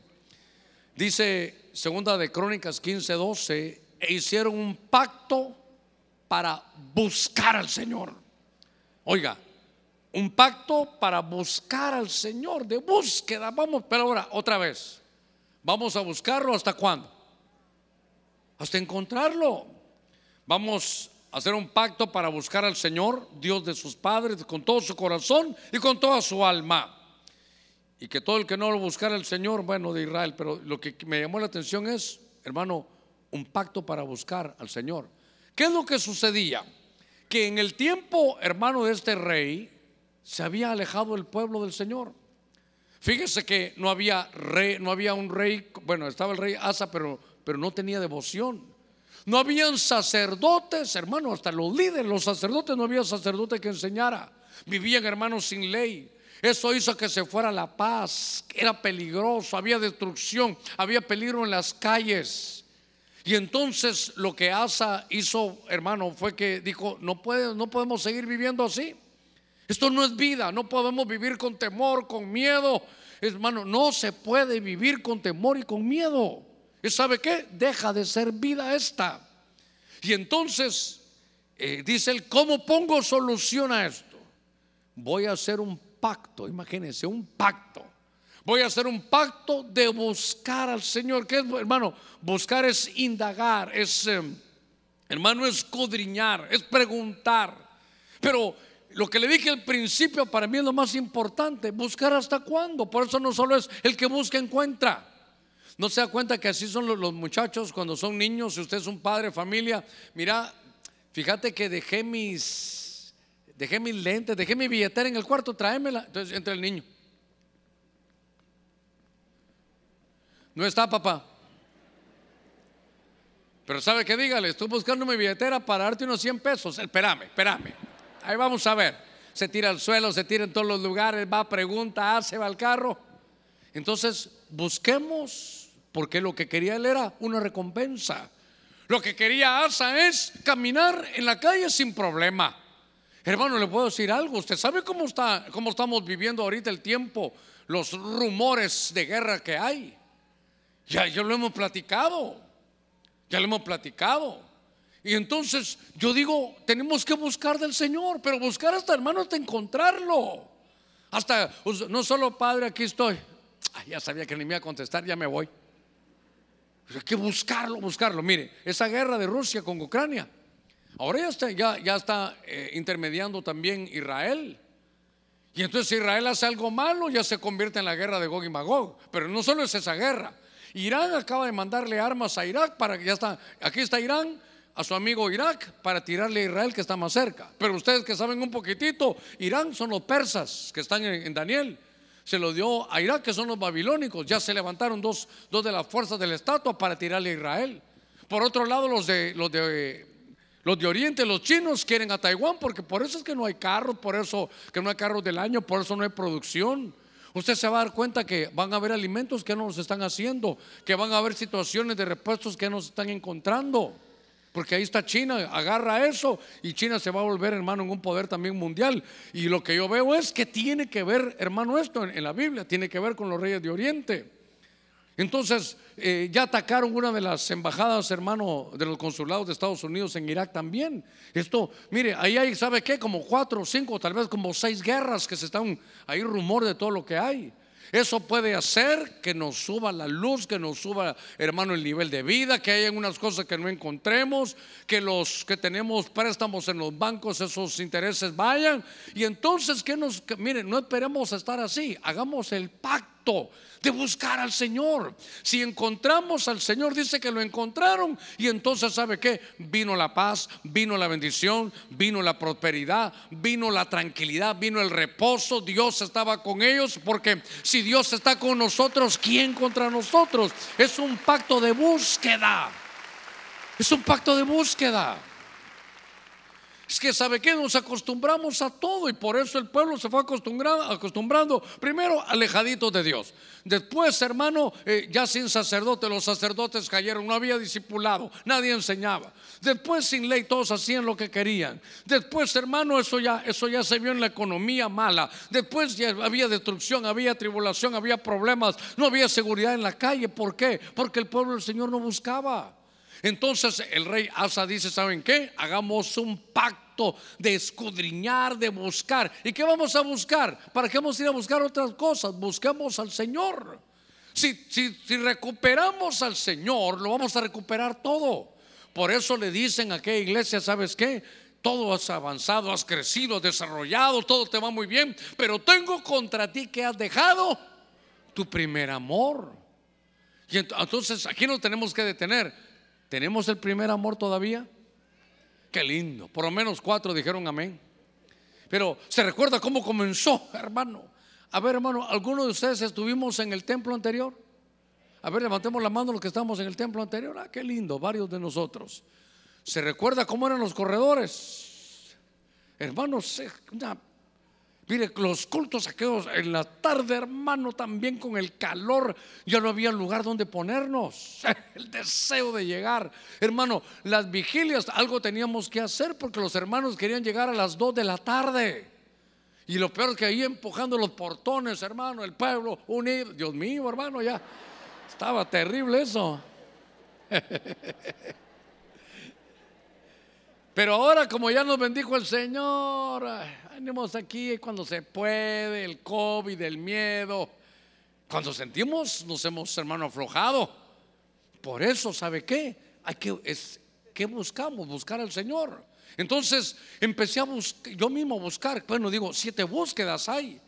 [SPEAKER 1] Dice Segunda de Crónicas 15, 12, e hicieron un pacto para buscar al Señor. Oiga, un pacto para buscar al Señor, de búsqueda. Vamos, pero ahora, otra vez, vamos a buscarlo hasta cuándo? Hasta encontrarlo. Vamos hacer un pacto para buscar al Señor, Dios de sus padres, con todo su corazón y con toda su alma. Y que todo el que no lo buscara al Señor, bueno, de Israel, pero lo que me llamó la atención es, hermano, un pacto para buscar al Señor. ¿Qué es lo que sucedía? Que en el tiempo, hermano, de este rey, se había alejado el pueblo del Señor. Fíjese que no había rey, no había un rey, bueno, estaba el rey Asa, pero, pero no tenía devoción. No habían sacerdotes, hermano, hasta los líderes, los sacerdotes, no había sacerdote que enseñara. Vivían, hermanos, sin ley. Eso hizo que se fuera la paz. Era peligroso, había destrucción, había peligro en las calles. Y entonces lo que Asa hizo, hermano, fue que dijo, no, puede, no podemos seguir viviendo así. Esto no es vida, no podemos vivir con temor, con miedo. Hermano, no se puede vivir con temor y con miedo. ¿Y sabe qué? Deja de ser vida esta. Y entonces eh, dice él, ¿cómo pongo solución a esto? Voy a hacer un pacto, imagínense, un pacto Voy a hacer un pacto de buscar al Señor. ¿Qué es, hermano? Buscar es indagar, es, em, hermano, escudriñar, es preguntar. Pero lo que le dije al principio para mí es lo más importante, buscar hasta cuándo. Por eso no solo es el que busca encuentra. No se da cuenta que así son los, muchachos cuando son niños, si usted es un padre, familia, mira, fíjate que dejé mis, dejé mis lentes, dejé mi billetera en el cuarto, tráemela. Entonces entra el niño. No está, papá. Pero ¿sabe qué? Dígale, estoy buscando mi billetera para darte unos 100 pesos. Espérame, espérame. Ahí vamos a ver. Se tira al suelo, se tira en todos los lugares, va, pregunta, hace, va al carro. Entonces, busquemos, porque lo que quería él era una recompensa. Lo que quería Asa es caminar en la calle sin problema. Hermano, le puedo decir algo. Usted sabe cómo está, cómo estamos viviendo ahorita el tiempo, los rumores de guerra que hay. Ya, ya lo hemos platicado. Ya lo hemos platicado. Y entonces yo digo, tenemos que buscar del Señor, pero buscar hasta hermano hasta encontrarlo. Hasta, no solo Padre, aquí estoy. ya sabía que ni me iba a contestar, ya me voy. Hay que buscarlo, buscarlo. Mire, esa guerra de Rusia con Ucrania. Ahora ya está, ya, está eh, intermediando también Israel. Y entonces Israel hace algo malo, ya se convierte en la guerra de Gog y Magog. Pero no solo es esa guerra. Irán acaba de mandarle armas a Irak para que ya está. Aquí está Irán, a su amigo Irak, para tirarle a Israel que está más cerca. Pero ustedes que saben un poquitito, Irán son los persas que están en, Daniel. Se lo dio a Irak, que son los babilónicos. Ya se levantaron dos, dos de las fuerzas de la estatua para tirarle a Israel. Por otro lado, los de, los de los de Oriente, los chinos quieren a Taiwán porque por eso es que no hay carros, por eso que no hay carros del año, por eso no hay producción. Usted se va a dar cuenta que van a haber alimentos que no nos están haciendo, que van a haber situaciones de repuestos que nos están encontrando. Porque ahí está China, agarra eso y China se va a volver, hermano, en un poder también mundial. Y lo que yo veo es que tiene que ver, hermano, esto en, la Biblia, tiene que ver con los reyes de Oriente. Entonces, eh, ya atacaron una de las embajadas, hermano, de los consulados de Estados Unidos en Irak también. Esto, mire, ahí hay, ¿sabe qué? Como cuatro, cinco, tal vez como seis guerras que se están, hay rumor de todo lo que hay. Eso puede hacer que nos suba la luz, que nos suba, hermano, el nivel de vida, que haya unas cosas que no encontremos, que los que tenemos préstamos en los bancos, esos intereses vayan. Y entonces, que nos, miren, no esperemos estar así, hagamos el pacto de buscar al Señor. Si encontramos al Señor, dice que lo encontraron y entonces sabe que vino la paz, vino la bendición, vino la prosperidad, vino la tranquilidad, vino el reposo. Dios estaba con ellos porque si Dios está con nosotros, ¿quién contra nosotros? Es un pacto de búsqueda. Es un pacto de búsqueda. Es que sabe que nos acostumbramos a todo y por eso el pueblo se fue acostumbrando, acostumbrando primero alejadito de Dios. Después, hermano, eh, ya sin sacerdote, los sacerdotes cayeron, no había discipulado, nadie enseñaba. Después sin ley todos hacían lo que querían. Después, hermano, eso ya, eso ya se vio en la economía mala. Después ya había destrucción, había tribulación, había problemas, no había seguridad en la calle. ¿Por qué? Porque el pueblo del Señor no buscaba. Entonces el rey Asa dice, ¿saben qué? Hagamos un pacto de escudriñar, de buscar. ¿Y qué vamos a buscar? ¿Para qué vamos a ir a buscar otras cosas? Busquemos al Señor. Si, si, si recuperamos al Señor, lo vamos a recuperar todo. Por eso le dicen a aquella iglesia, ¿sabes qué? Todo has avanzado, has crecido, desarrollado, todo te va muy bien, pero tengo contra ti que has dejado tu primer amor. Y entonces aquí nos tenemos que detener ¿Tenemos el primer amor todavía? Qué lindo. Por lo menos cuatro dijeron amén. Pero se recuerda cómo comenzó, hermano. A ver, hermano, ¿alguno de ustedes estuvimos en el templo anterior? A ver, levantemos la mano los que estamos en el templo anterior. Ah, qué lindo, varios de nosotros. ¿Se recuerda cómo eran los corredores? Hermanos, una Mire, los cultos aquellos en la tarde, hermano, también con el calor, ya no había lugar donde ponernos. El deseo de llegar. Hermano, las vigilias, algo teníamos que hacer porque los hermanos querían llegar a las 2 de la tarde. Y lo peor es que ahí empujando los portones, hermano, el pueblo unido. Dios mío, hermano, ya estaba terrible eso. Pero ahora como ya nos bendijo el Señor, venimos aquí cuando se puede, el COVID, el miedo. Cuando sentimos, nos hemos, hermano, aflojado. Por eso, ¿sabe qué? Hay que, es, ¿qué buscamos? Buscar al Señor. Entonces empecé a buscar, yo mismo a buscar, bueno, digo, siete búsquedas hay.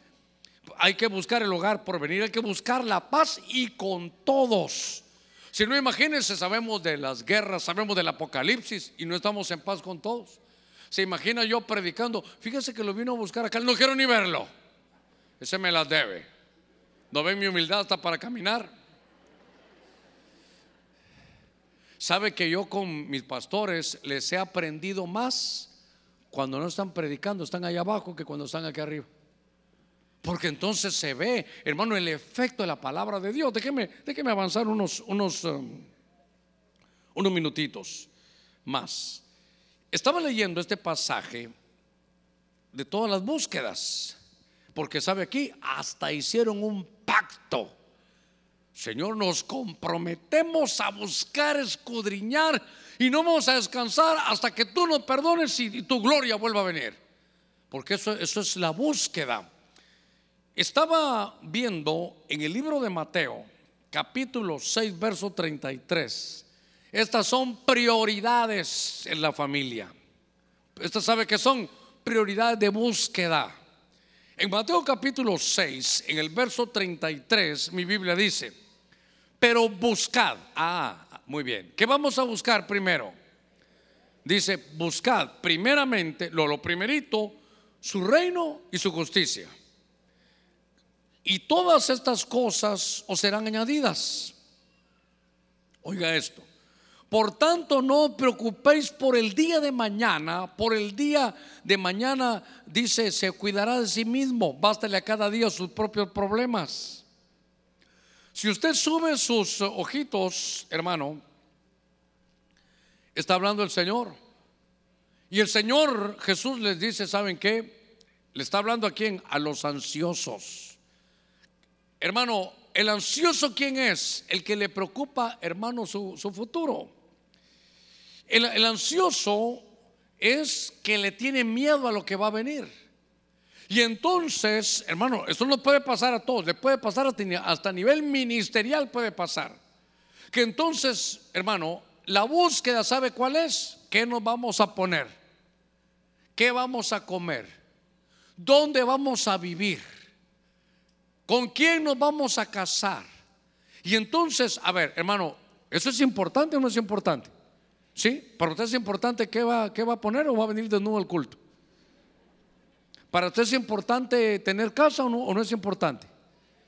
[SPEAKER 1] Hay que buscar el hogar por venir, hay que buscar la paz y con todos. Si no, imagínense, sabemos de las guerras, sabemos del apocalipsis y no estamos en paz con todos. Se imagina yo predicando, fíjese que lo vino a buscar acá, no quiero ni verlo. Ese me las debe. No ven mi humildad hasta para caminar. Sabe que yo con mis pastores les he aprendido más cuando no están predicando, están allá abajo, que cuando están aquí arriba. Porque entonces se ve, hermano, el efecto de la palabra de Dios. Déjeme, déjeme avanzar unos, unos, um, unos minutitos más. Estaba leyendo este pasaje de todas las búsquedas. Porque sabe aquí, hasta hicieron un pacto. Señor, nos comprometemos a buscar, escudriñar y no vamos a descansar hasta que tú nos perdones y tu gloria vuelva a venir. Porque eso, eso es la búsqueda. Estaba viendo en el libro de Mateo, capítulo 6, verso 33. Estas son prioridades en la familia. Estas sabe que son prioridades de búsqueda. En Mateo capítulo 6, en el verso 33, mi Biblia dice, pero buscad. Ah, muy bien. ¿Qué vamos a buscar primero? Dice, buscad primeramente, lo, lo primerito, su reino y su justicia. Y todas estas cosas os serán añadidas. Oiga esto. Por tanto, no os preocupéis por el día de mañana. Por el día de mañana, dice, se cuidará de sí mismo. Bástale a cada día sus propios problemas. Si usted sube sus ojitos, hermano, está hablando el Señor. Y el Señor Jesús les dice, ¿saben qué? Le está hablando a quién? A los ansiosos. Hermano, el ansioso quién es? El que le preocupa, hermano, su, futuro. El, el ansioso es que le tiene miedo a lo que va a venir. Y entonces, hermano, esto no puede pasar a todos, le puede pasar hasta a nivel ministerial puede pasar. Que entonces, hermano, la búsqueda, ¿sabe cuál es? ¿Qué nos vamos a poner? ¿Qué vamos a comer? ¿Dónde vamos a vivir? ¿Con quién nos vamos a casar? Y entonces, a ver, hermano, ¿eso es importante o no es importante? ¿Sí? ¿Para usted es importante qué va, qué va a poner o va a venir de nuevo al culto? ¿Para usted es importante tener casa o no, o no es importante?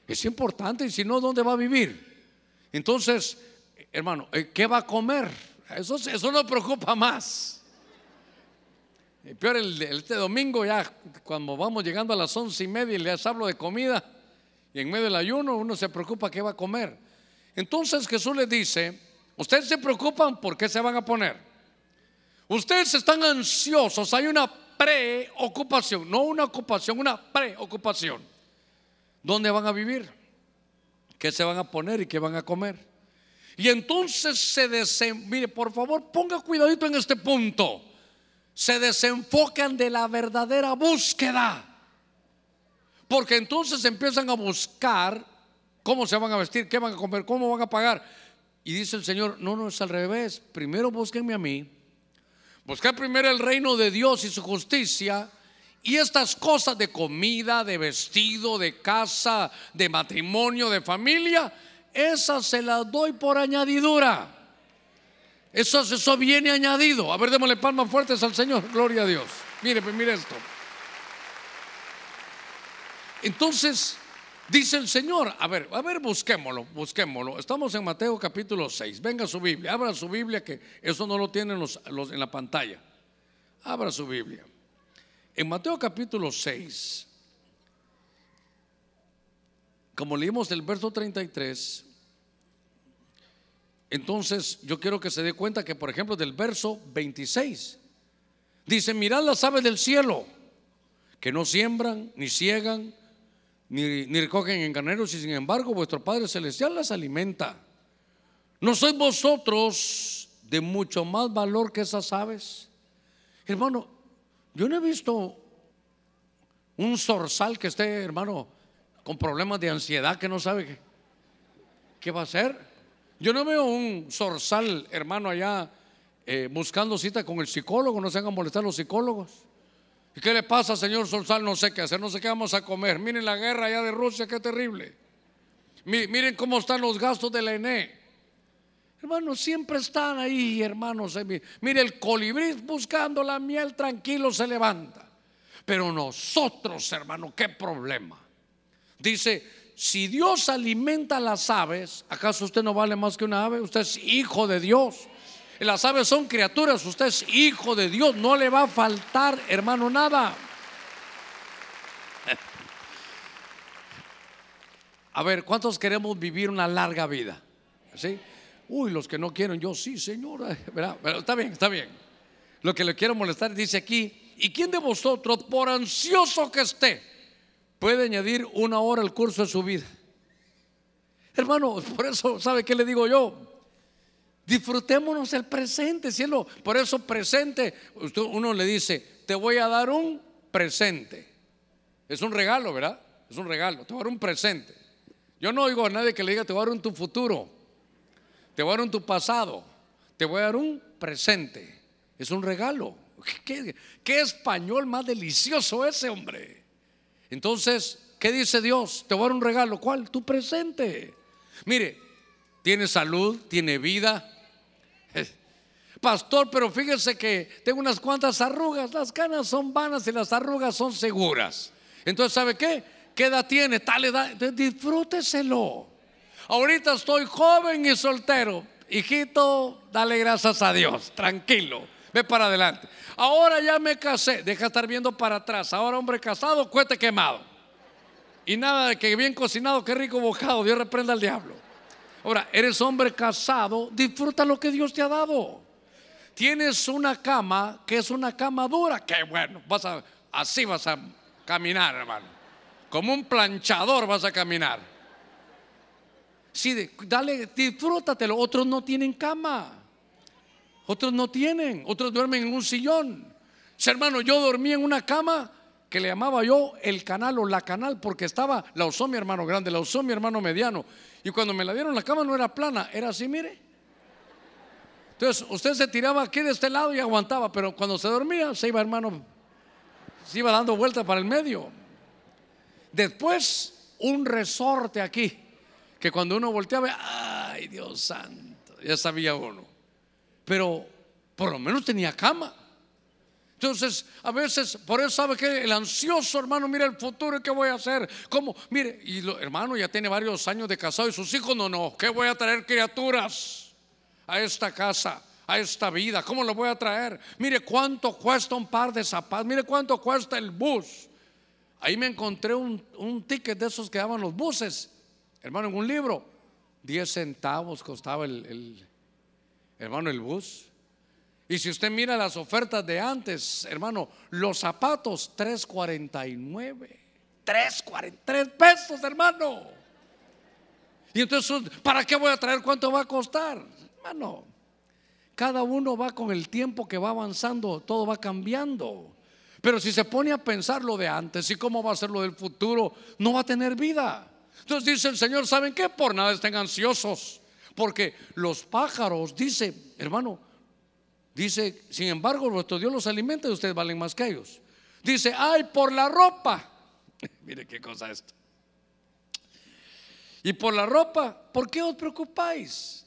[SPEAKER 1] Es importante, y si no, ¿dónde va a vivir? Entonces, hermano, eh, ¿qué va a comer? Eso, eso no preocupa más. Y peor el, este domingo ya cuando vamos llegando a las once y media y les hablo de comida y en medio del ayuno uno se preocupa qué va a comer. Entonces Jesús les dice, ustedes se preocupan por qué se van a poner. Ustedes están ansiosos, hay una preocupación, no una ocupación, una preocupación. ¿Dónde van a vivir? ¿Qué se van a poner y qué van a comer? Y entonces se desen... Mire, por favor, ponga cuidadito en este punto se desenfocan de la verdadera búsqueda. Porque entonces empiezan a buscar cómo se van a vestir, qué van a comer, cómo van a pagar. Y dice el Señor, no, no es al revés. Primero búsquenme a mí. Buscar primero el reino de Dios y su justicia. Y estas cosas de comida, de vestido, de casa, de matrimonio, de familia, esas se las doy por añadidura. Eso, eso viene añadido. A ver, démosle palmas fuertes al Señor. Gloria a Dios. Mire, pues mire esto. Entonces, dice el Señor, a ver, a ver, busquémoslo, busquémoslo. Estamos en Mateo capítulo 6. Venga su Biblia, abra su Biblia, que eso no lo tienen en la pantalla. Abra su Biblia. En Mateo capítulo 6, como leímos el verso 33, entonces yo quiero que se dé cuenta que, por ejemplo, del verso 26, dice, mirad las aves del cielo, que no siembran, ni ciegan, ni, recogen en carneros, y sin embargo vuestro Padre Celestial las alimenta. ¿No sois vosotros de mucho más valor que esas aves? Hermano, yo no he visto un zorzal que esté, hermano, con problemas de ansiedad que no sabe qué, qué va a hacer. Yo no veo un zorzal, hermano, allá eh, buscando cita con el psicólogo, no se hagan molestar los psicólogos. ¿Y qué le pasa, señor Zorzal? No sé qué hacer, no sé qué vamos a comer. Miren la guerra allá de Rusia, qué terrible. Miren cómo están los gastos de la ENE. Hermanos, siempre están ahí, hermanos. Mire, el colibrí buscando la miel tranquilo se levanta. Pero nosotros, hermano, qué problema. Dice, si Dios alimenta a las aves, ¿acaso usted no vale más que una ave? Usted es hijo de Dios. Las aves son criaturas, usted es hijo de Dios, no le va a faltar, hermano, nada. A ver, ¿cuántos queremos vivir una larga vida? ¿Sí? Uy, los que no quieren, yo sí, señora. Pero está bien, está bien. Lo que le quiero molestar dice aquí, ¿y quién de vosotros, por ansioso que esté, puede añadir una hora al curso de su vida. Hermano, por eso, ¿sabe qué le digo yo? Disfrutémonos el presente, cielo. Por eso presente, uno le dice, te voy a dar un presente. Es un regalo, ¿verdad? Es un regalo, te voy a dar un presente. Yo no oigo a nadie que le diga, te voy a dar un tu futuro, te voy a dar un tu pasado, te voy a dar un presente. Es un regalo. ¿Qué, qué español más delicioso ese, hombre? Entonces, ¿qué dice Dios? Te voy a dar un regalo. ¿Cuál? Tu presente. Mire, tiene salud, tiene vida. Pastor, pero fíjese que tengo unas cuantas arrugas. Las canas son vanas y las arrugas son seguras. Entonces, ¿sabe qué? ¿Qué edad tiene? Tal edad. Disfrúteselo. Ahorita estoy joven y soltero. Hijito, dale gracias a Dios. Tranquilo. Ve para adelante. Ahora ya me casé. Deja de estar viendo para atrás. Ahora hombre casado, cuete quemado. Y nada de que bien cocinado, qué rico bocado. Dios reprenda al diablo. Ahora, eres hombre casado, disfruta lo que Dios te ha dado. Tienes una cama que es una cama dura. Qué bueno. Vas a, así vas a caminar, hermano. Como un planchador vas a caminar. Sí, dale, disfrútatelo. Otros no tienen cama. Otros no tienen. Otros duermen en un sillón. hermano, yo dormí en una cama que le llamaba yo el canal o la canal porque estaba, la usó mi hermano grande, la usó mi hermano mediano. Y cuando me la dieron, la cama no era plana, era así, mire. Entonces, usted se tiraba aquí de este lado y aguantaba, pero cuando se dormía, se iba, hermano, se iba dando vuelta para el medio. Después, un resorte aquí, que cuando uno volteaba, ay Dios santo, ya sabía uno. Pero por lo menos tenía cama. Entonces, a veces, por eso sabe que el ansioso hermano mira el futuro, ¿qué voy a hacer? ¿Cómo? Mire, y lo, hermano ya tiene varios años de casado y sus hijos no, no, ¿qué voy a traer criaturas a esta casa? a esta vida. ¿Cómo lo voy a traer? Mire cuánto cuesta un par de zapatos. Mire cuánto cuesta el bus. Ahí me encontré un, ticket de esos que daban los buses. Hermano, en un libro. 10 centavos costaba el, hermano el bus. Y si usted mira las ofertas de antes, hermano, los zapatos 3.49. 3.43 pesos, hermano. Y entonces, ¿para qué voy a traer? ¿Cuánto va a costar? Hermano, cada uno va con el tiempo que va avanzando, todo va cambiando. Pero si se pone a pensar lo de antes y cómo va a ser lo del futuro, no va a tener vida. Entonces dice el Señor, ¿saben qué? Por nada estén ansiosos. Porque los pájaros, dice, hermano, dice, sin embargo, vuestro Dios los alimenta y ustedes valen más que ellos. Dice, ay, por la ropa. Mire qué cosa esto. Y por la ropa, ¿por qué os preocupáis?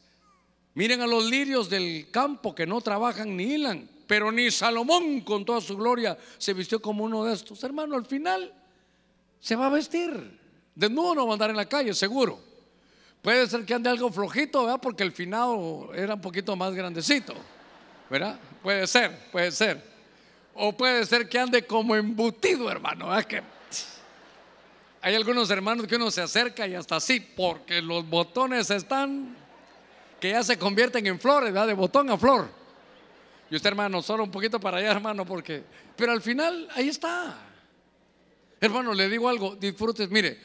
[SPEAKER 1] Miren a los lirios del campo que no trabajan ni hilan pero ni Salomón con toda su gloria se vistió como uno de estos. Hermano, al final se va a vestir. Desnudo no va a andar en la calle, seguro. Puede ser que ande algo flojito, ¿verdad? Porque el finado era un poquito más grandecito, ¿verdad? Puede ser, puede ser. O puede ser que ande como embutido, hermano. Que hay algunos hermanos que uno se acerca y hasta así, porque los botones están ya se convierten en flores, ¿verdad? De botón a flor. Y usted, hermano, solo un poquito para allá, hermano, porque. Pero al final, ahí está. Hermano, le digo algo, disfrutes. Mire,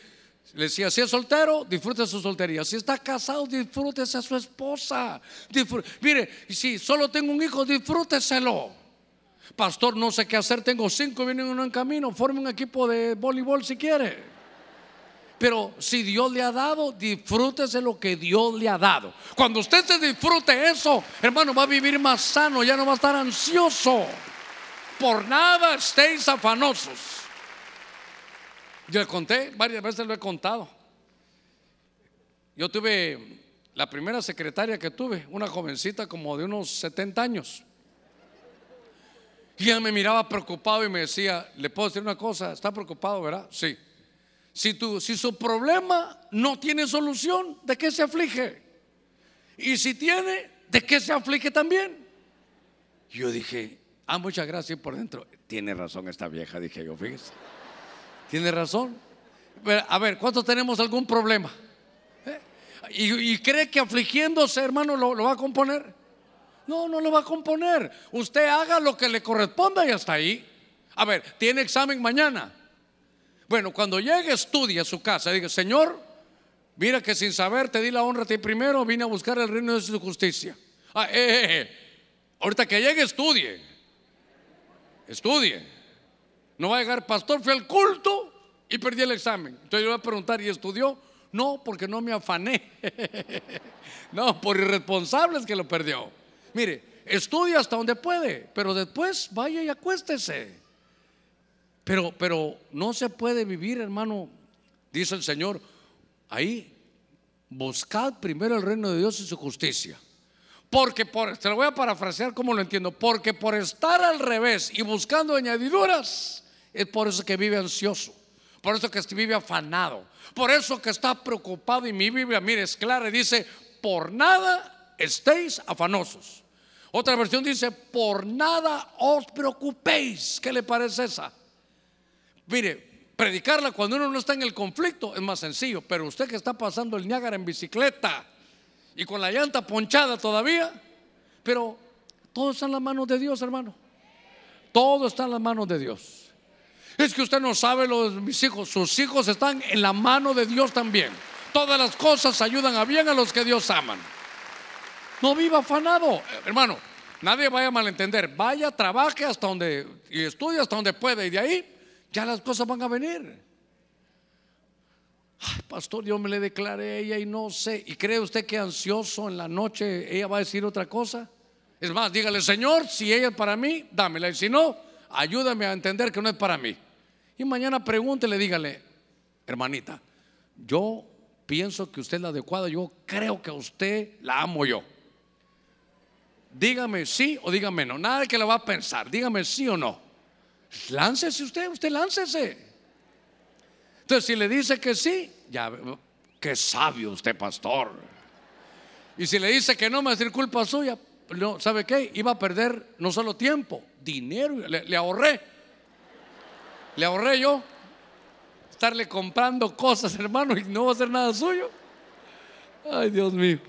[SPEAKER 1] si es soltero, disfrute su soltería. Si está casado, disfrútese a su esposa. Mire, si solo tengo un hijo, disfrúteselo. Pastor, no sé qué hacer, tengo cinco, vienen uno en camino, forme un equipo de voleibol si quiere. Pero si Dios le ha dado, disfrútese lo que Dios le ha dado. Cuando usted se disfrute eso, hermano, va a vivir más sano, ya no va a estar ansioso. Por nada estéis afanosos. Yo le conté, varias veces lo he contado. Yo tuve la primera secretaria que tuve, una jovencita como de unos 70 años. Y ella me miraba preocupado y me decía, ¿le puedo decir una cosa? ¿Está preocupado, verdad? Sí. Si, si su problema no tiene solución, ¿de qué se aflige? Y si tiene, ¿de qué se aflige también? Yo dije, ah, muchas gracias por dentro. Tiene razón esta vieja, dije yo, fíjese. Tiene razón. A ver, ¿cuántos tenemos algún problema? ¿Eh? ¿Y, cree que afligiéndose, hermano, lo, lo va a componer? No, no lo va a componer. Usted haga lo que le corresponda y hasta ahí. A ver, ¿tiene examen mañana? Bueno, cuando llegue, estudia a su casa. Diga, Señor, mira que sin saber te di la honra a ti primero, vine a buscar el reino de su justicia. Ah, eh, eh, eh. Ahorita que llegue, estudie. Estudie. No va a llegar, pastor, fui al culto y perdí el examen. Entonces yo voy a preguntar, ¿y estudió? No, porque no me afané. no, por irresponsables que lo perdió. Mire, estudia hasta donde puede, pero después vaya y acuéstese. Pero, pero no se puede vivir, hermano, dice el Señor, ahí, buscad primero el reino de Dios y su justicia. Porque por, te lo voy a parafrasear como lo entiendo, porque por estar al revés y buscando añadiduras, es por eso que vive ansioso, por eso que vive afanado, por eso que está preocupado. Y mi Biblia, mire, es clara, dice, por nada estéis afanosos. Otra versión dice, por nada os preocupéis. ¿Qué le parece esa? Mire, predicarla cuando uno no está en el conflicto es más sencillo, pero usted que está pasando el Niágara en bicicleta y con la llanta ponchada todavía, pero todo está en las manos de Dios, hermano. Todo está en las manos de Dios. Es que usted no sabe lo de mis hijos, sus hijos están en la mano de Dios también. Todas las cosas ayudan a bien a los que Dios aman. No viva afanado, hermano. Nadie vaya a malentender. Vaya, trabaje hasta donde y estudie hasta donde pueda y de ahí ya las cosas van a venir. Ay, pastor, yo me le declaré a ella y no sé. ¿Y cree usted que ansioso en la noche ella va a decir otra cosa? Es más, dígale, Señor, si ella es para mí, dámela. Y si no, ayúdame a entender que no es para mí. Y mañana pregúntele, dígale, hermanita, yo pienso que usted es la adecuada, yo creo que a usted la amo yo. Dígame sí o dígame no. Nada que la va a pensar. Dígame sí o no. Láncese usted, usted láncese. Entonces, si le dice que sí, ya, qué sabio usted, pastor. Y si le dice que no, me decir culpa suya. No, ¿Sabe qué? Iba a perder no solo tiempo, dinero. Le, le ahorré. Le ahorré yo. Estarle comprando cosas, hermano, y no va a hacer nada suyo. Ay, Dios mío.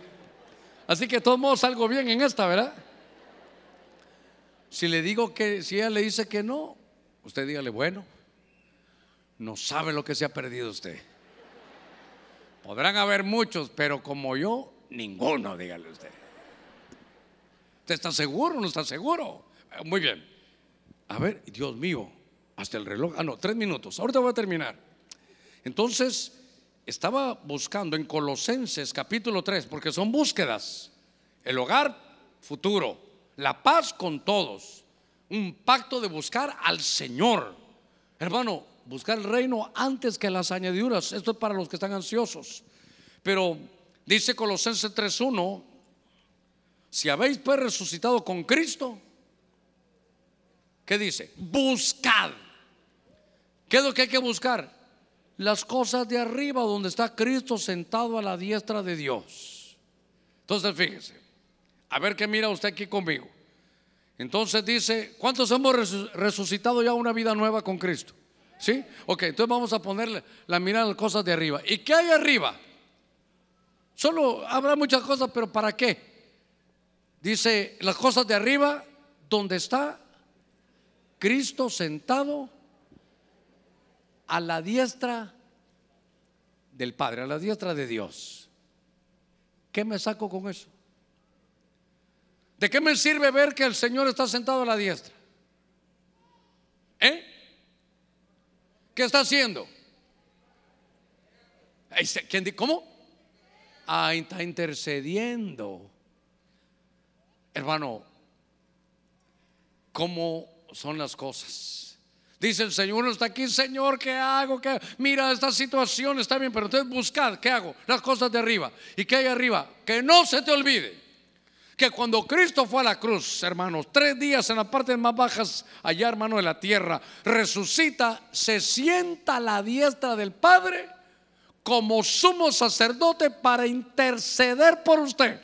[SPEAKER 1] Así que de todos modos salgo bien en esta, ¿verdad? Si le digo que, si ella le dice que no, usted dígale, bueno, no sabe lo que se ha perdido usted. Podrán haber muchos, pero como yo, ninguno, dígale usted. ¿Usted está seguro no está seguro? Muy bien. A ver, Dios mío, hasta el reloj. Ah, no, tres minutos. Ahorita voy a terminar. Entonces, estaba buscando en Colosenses capítulo 3, porque son búsquedas. El hogar futuro, la paz con todos, un pacto de buscar al Señor. Hermano, buscar el reino antes que las añadiduras. Esto es para los que están ansiosos. Pero dice Colosenses 3.1, si habéis pues resucitado con Cristo, ¿qué dice? Buscad. ¿Qué es lo que hay que buscar? las cosas de arriba donde está Cristo sentado a la diestra de Dios. Entonces fíjese, a ver qué mira usted aquí conmigo. Entonces dice, ¿cuántos hemos resucitado ya una vida nueva con Cristo? ¿Sí? Ok, entonces vamos a ponerle la mirada a las cosas de arriba. ¿Y qué hay arriba? Solo habrá muchas cosas, pero ¿para qué? Dice, las cosas de arriba, donde está Cristo sentado a la diestra del Padre, a la diestra de Dios. ¿Qué me saco con eso? ¿De qué me sirve ver que el Señor está sentado a la diestra? ¿Eh? ¿Qué está haciendo? ¿Cómo? Ah, está intercediendo. Hermano, ¿cómo son las cosas? Dice el Señor, está aquí, Señor, ¿qué hago? ¿Qué? Mira, esta situación está bien, pero entonces buscar, ¿qué hago? Las cosas de arriba. ¿Y qué hay arriba? Que no se te olvide que cuando Cristo fue a la cruz, hermanos, tres días en las partes más bajas, allá, hermano, de la tierra, resucita, se sienta a la diestra del Padre como sumo sacerdote para interceder por usted.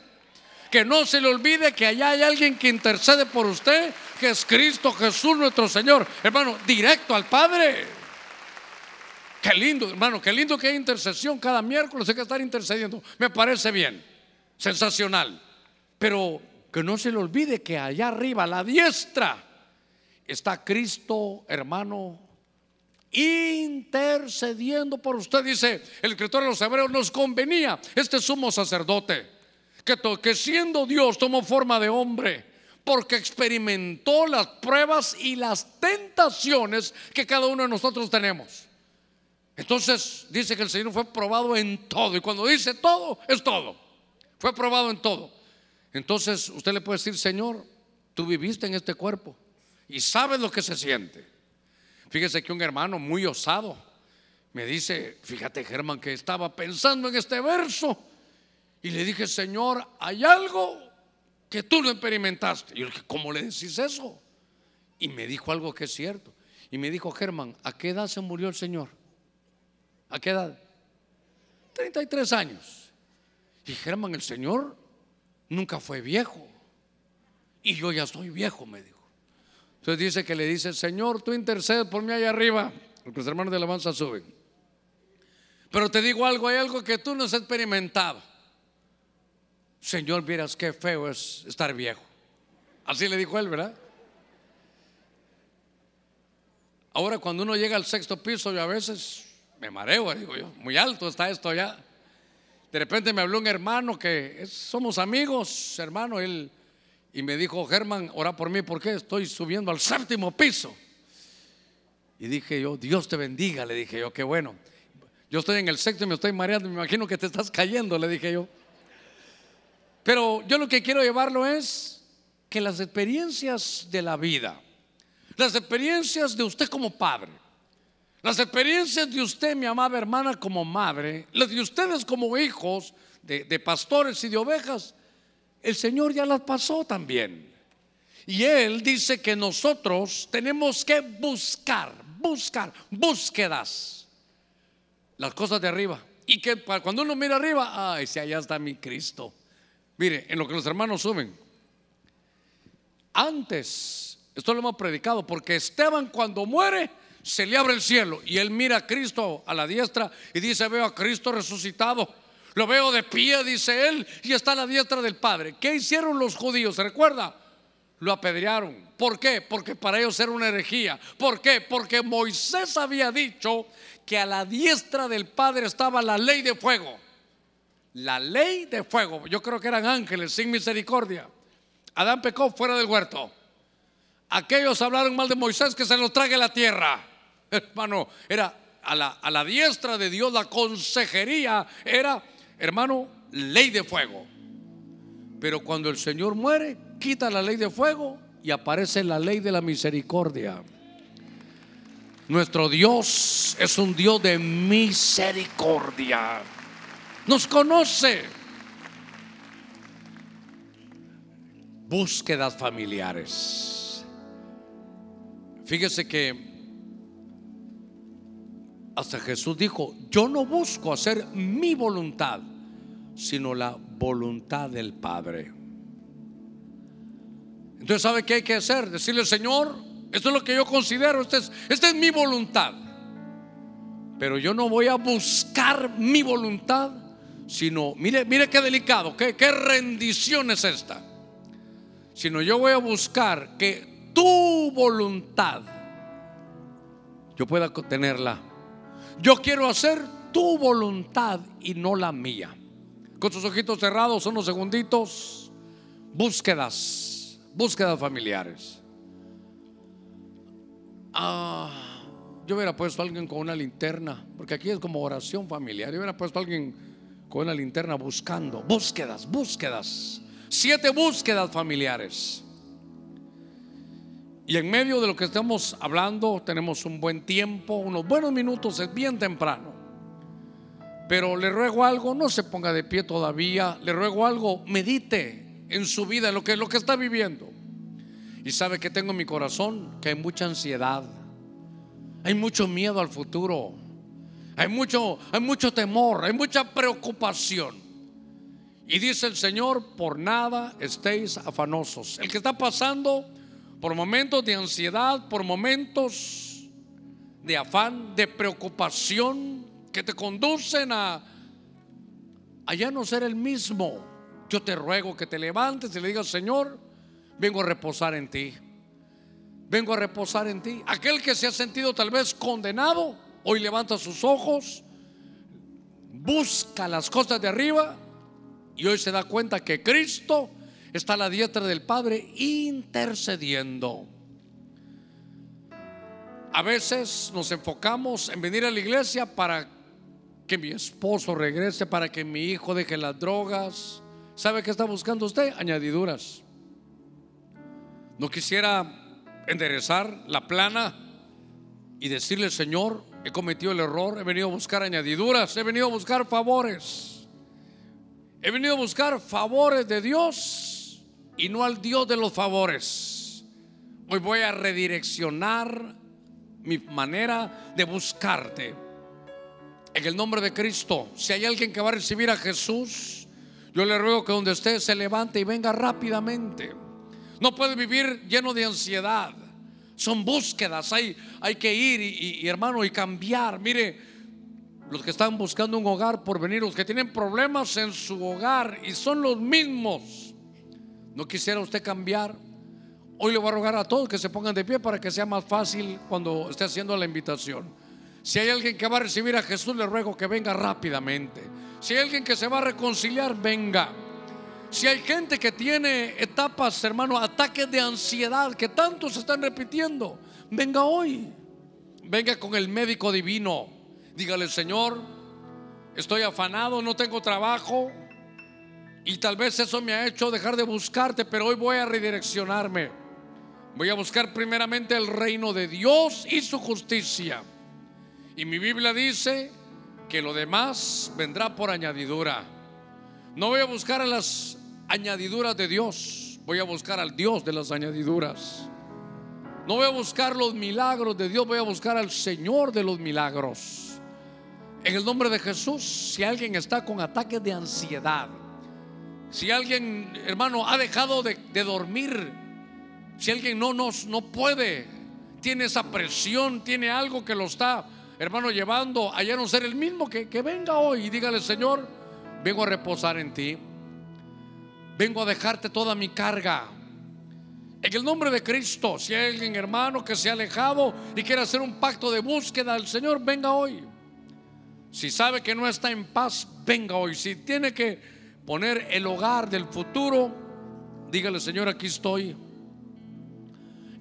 [SPEAKER 1] Que no se le olvide que allá hay alguien que intercede por usted, que es Cristo Jesús nuestro Señor. Hermano, directo al Padre. Qué lindo, hermano, qué lindo que hay intercesión cada miércoles, hay que estar intercediendo. Me parece bien, sensacional. Pero que no se le olvide que allá arriba, a la diestra, está Cristo, hermano, intercediendo por usted. Dice el escritor de los hebreos, nos convenía este sumo sacerdote que, siendo Dios tomó forma de hombre porque experimentó las pruebas y las tentaciones que cada uno de nosotros tenemos. Entonces dice que el Señor fue probado en todo. Y cuando dice todo, es todo. Fue probado en todo. Entonces usted le puede decir, Señor, tú viviste en este cuerpo y sabes lo que se siente. Fíjese que un hermano muy osado me dice, fíjate Germán, que estaba pensando en este verso. Y le dije, Señor, hay algo que tú no experimentaste. Y yo le dije, ¿cómo le decís eso? Y me dijo algo que es cierto. Y me dijo, Germán, ¿a qué edad se murió el Señor? ¿A qué edad? 33 años. Y Germán, el Señor nunca fue viejo. Y yo ya estoy viejo, me dijo. Entonces dice que le dice, Señor, tú intercedes por mí allá arriba. Los hermanos de alabanza suben. Pero te digo algo, hay algo que tú no has experimentado. Señor, vieras qué feo es estar viejo. Así le dijo él, ¿verdad? Ahora cuando uno llega al sexto piso, yo a veces me mareo, digo yo, muy alto está esto ya. De repente me habló un hermano que somos amigos, hermano, él, y me dijo, Germán, ora por mí, porque estoy subiendo al séptimo piso. Y dije yo, Dios te bendiga, le dije yo, qué bueno. Yo estoy en el sexto y me estoy mareando, me imagino que te estás cayendo, le dije yo. Pero yo lo que quiero llevarlo es que las experiencias de la vida, las experiencias de usted como padre, las experiencias de usted, mi amada hermana, como madre, las de ustedes como hijos de, pastores y de ovejas, el Señor ya las pasó también. Y Él dice que nosotros tenemos que buscar, buscar, búsquedas, las cosas de arriba. Y que cuando uno mira arriba, ay, si allá está mi Cristo. Mire, en lo que los hermanos suben. Antes, esto lo hemos predicado, porque Esteban cuando muere, se le abre el cielo y él mira a Cristo a la diestra y dice, veo a Cristo resucitado. Lo veo de pie, dice él, y está a la diestra del Padre. ¿Qué hicieron los judíos? ¿Se recuerda? Lo apedrearon. ¿Por qué? Porque para ellos era una herejía. ¿Por qué? Porque Moisés había dicho que a la diestra del Padre estaba la ley de fuego la ley de fuego. Yo creo que eran ángeles sin misericordia. Adán pecó fuera del huerto. Aquellos hablaron mal de Moisés que se los trague la tierra. Hermano, era a la, a la diestra de Dios la consejería, era, hermano, ley de fuego. Pero cuando el Señor muere, quita la ley de fuego y aparece la ley de la misericordia. Nuestro Dios es un Dios de misericordia nos conoce. Búsquedas familiares. Fíjese que hasta Jesús dijo, yo no busco hacer mi voluntad, sino la voluntad del Padre. Entonces, ¿sabe qué hay que hacer? Decirle, Señor, esto es lo que yo considero, esta es, es mi voluntad. Pero yo no voy a buscar mi voluntad, sino, mire, mire qué delicado, qué, qué rendición es esta. Sino yo voy a buscar que tu voluntad yo pueda tenerla. Yo quiero hacer tu voluntad y no la mía. Con sus ojitos cerrados, unos segunditos, búsquedas, búsquedas familiares. Ah, yo hubiera puesto a alguien con una linterna, porque aquí es como oración familiar. Yo hubiera puesto a alguien con la linterna buscando, búsquedas, búsquedas, siete búsquedas familiares. Y en medio de lo que estamos hablando, tenemos un buen tiempo, unos buenos minutos, es bien temprano. Pero le ruego algo, no se ponga de pie todavía, le ruego algo, medite en su vida, en lo que, lo que está viviendo. Y sabe que tengo en mi corazón que hay mucha ansiedad, hay mucho miedo al futuro. Hay mucho, hay mucho temor, hay mucha preocupación. Y dice el Señor, por nada estéis afanosos. El que está pasando por momentos de ansiedad, por momentos de afán, de preocupación, que te conducen a, a ya no ser el mismo. Yo te ruego que te levantes y le digas, Señor, vengo a reposar en ti. Vengo a reposar en ti. Aquel que se ha sentido tal vez condenado, Hoy levanta sus ojos, busca las cosas de arriba y hoy se da cuenta que Cristo está la diestra del Padre intercediendo. A veces nos enfocamos en venir a la iglesia para que mi esposo regrese, para que mi hijo deje las drogas. ¿Sabe qué está buscando usted? Añadiduras. No quisiera enderezar la plana y decirle, Señor, he cometido el error, he venido a buscar añadiduras, he venido a buscar favores. He venido a buscar favores de Dios y no al Dios de los favores. Hoy voy a redireccionar mi manera de buscarte. En el nombre de Cristo, si hay alguien que va a recibir a Jesús, yo le ruego que donde esté se levante y venga rápidamente. No puede vivir lleno de ansiedad. Son búsquedas, hay, hay que ir y, hermano y cambiar. Mire, los que están buscando un hogar por venir, los que tienen problemas en su hogar y son los mismos. ¿No quisiera usted cambiar? Hoy le voy a rogar a todos que se pongan de pie para que sea más fácil cuando esté haciendo la invitación. Si hay alguien que va a recibir a Jesús, le ruego que venga rápidamente. Si hay alguien que se va a reconciliar, venga. Si hay gente que tiene etapas, hermano, ataques de ansiedad que tanto se están repitiendo, venga hoy. Venga con el médico divino. Dígale, Señor, estoy afanado, no tengo trabajo. Y tal vez eso me ha hecho dejar de buscarte, pero hoy voy a redireccionarme. Voy a buscar primeramente el reino de Dios y su justicia. Y mi Biblia dice que lo demás vendrá por añadidura. No voy a buscar a las añadiduras de Dios, voy a buscar al Dios de las añadiduras. No voy a buscar los milagros de Dios, voy a buscar al Señor de los milagros. En el nombre de Jesús, si alguien está con ataques de ansiedad, si alguien, hermano, ha dejado de, dormir, si alguien no, no, no puede, tiene esa presión, tiene algo que lo está, hermano, llevando a ya no ser el mismo, que, que venga hoy y dígale, Señor, vengo a reposar en ti vengo a dejarte toda mi carga. En el nombre de Cristo, si hay alguien hermano que se ha alejado y quiere hacer un pacto de búsqueda del Señor, venga hoy. Si sabe que no está en paz, venga hoy. Si tiene que poner el hogar del futuro, dígale, Señor, aquí estoy.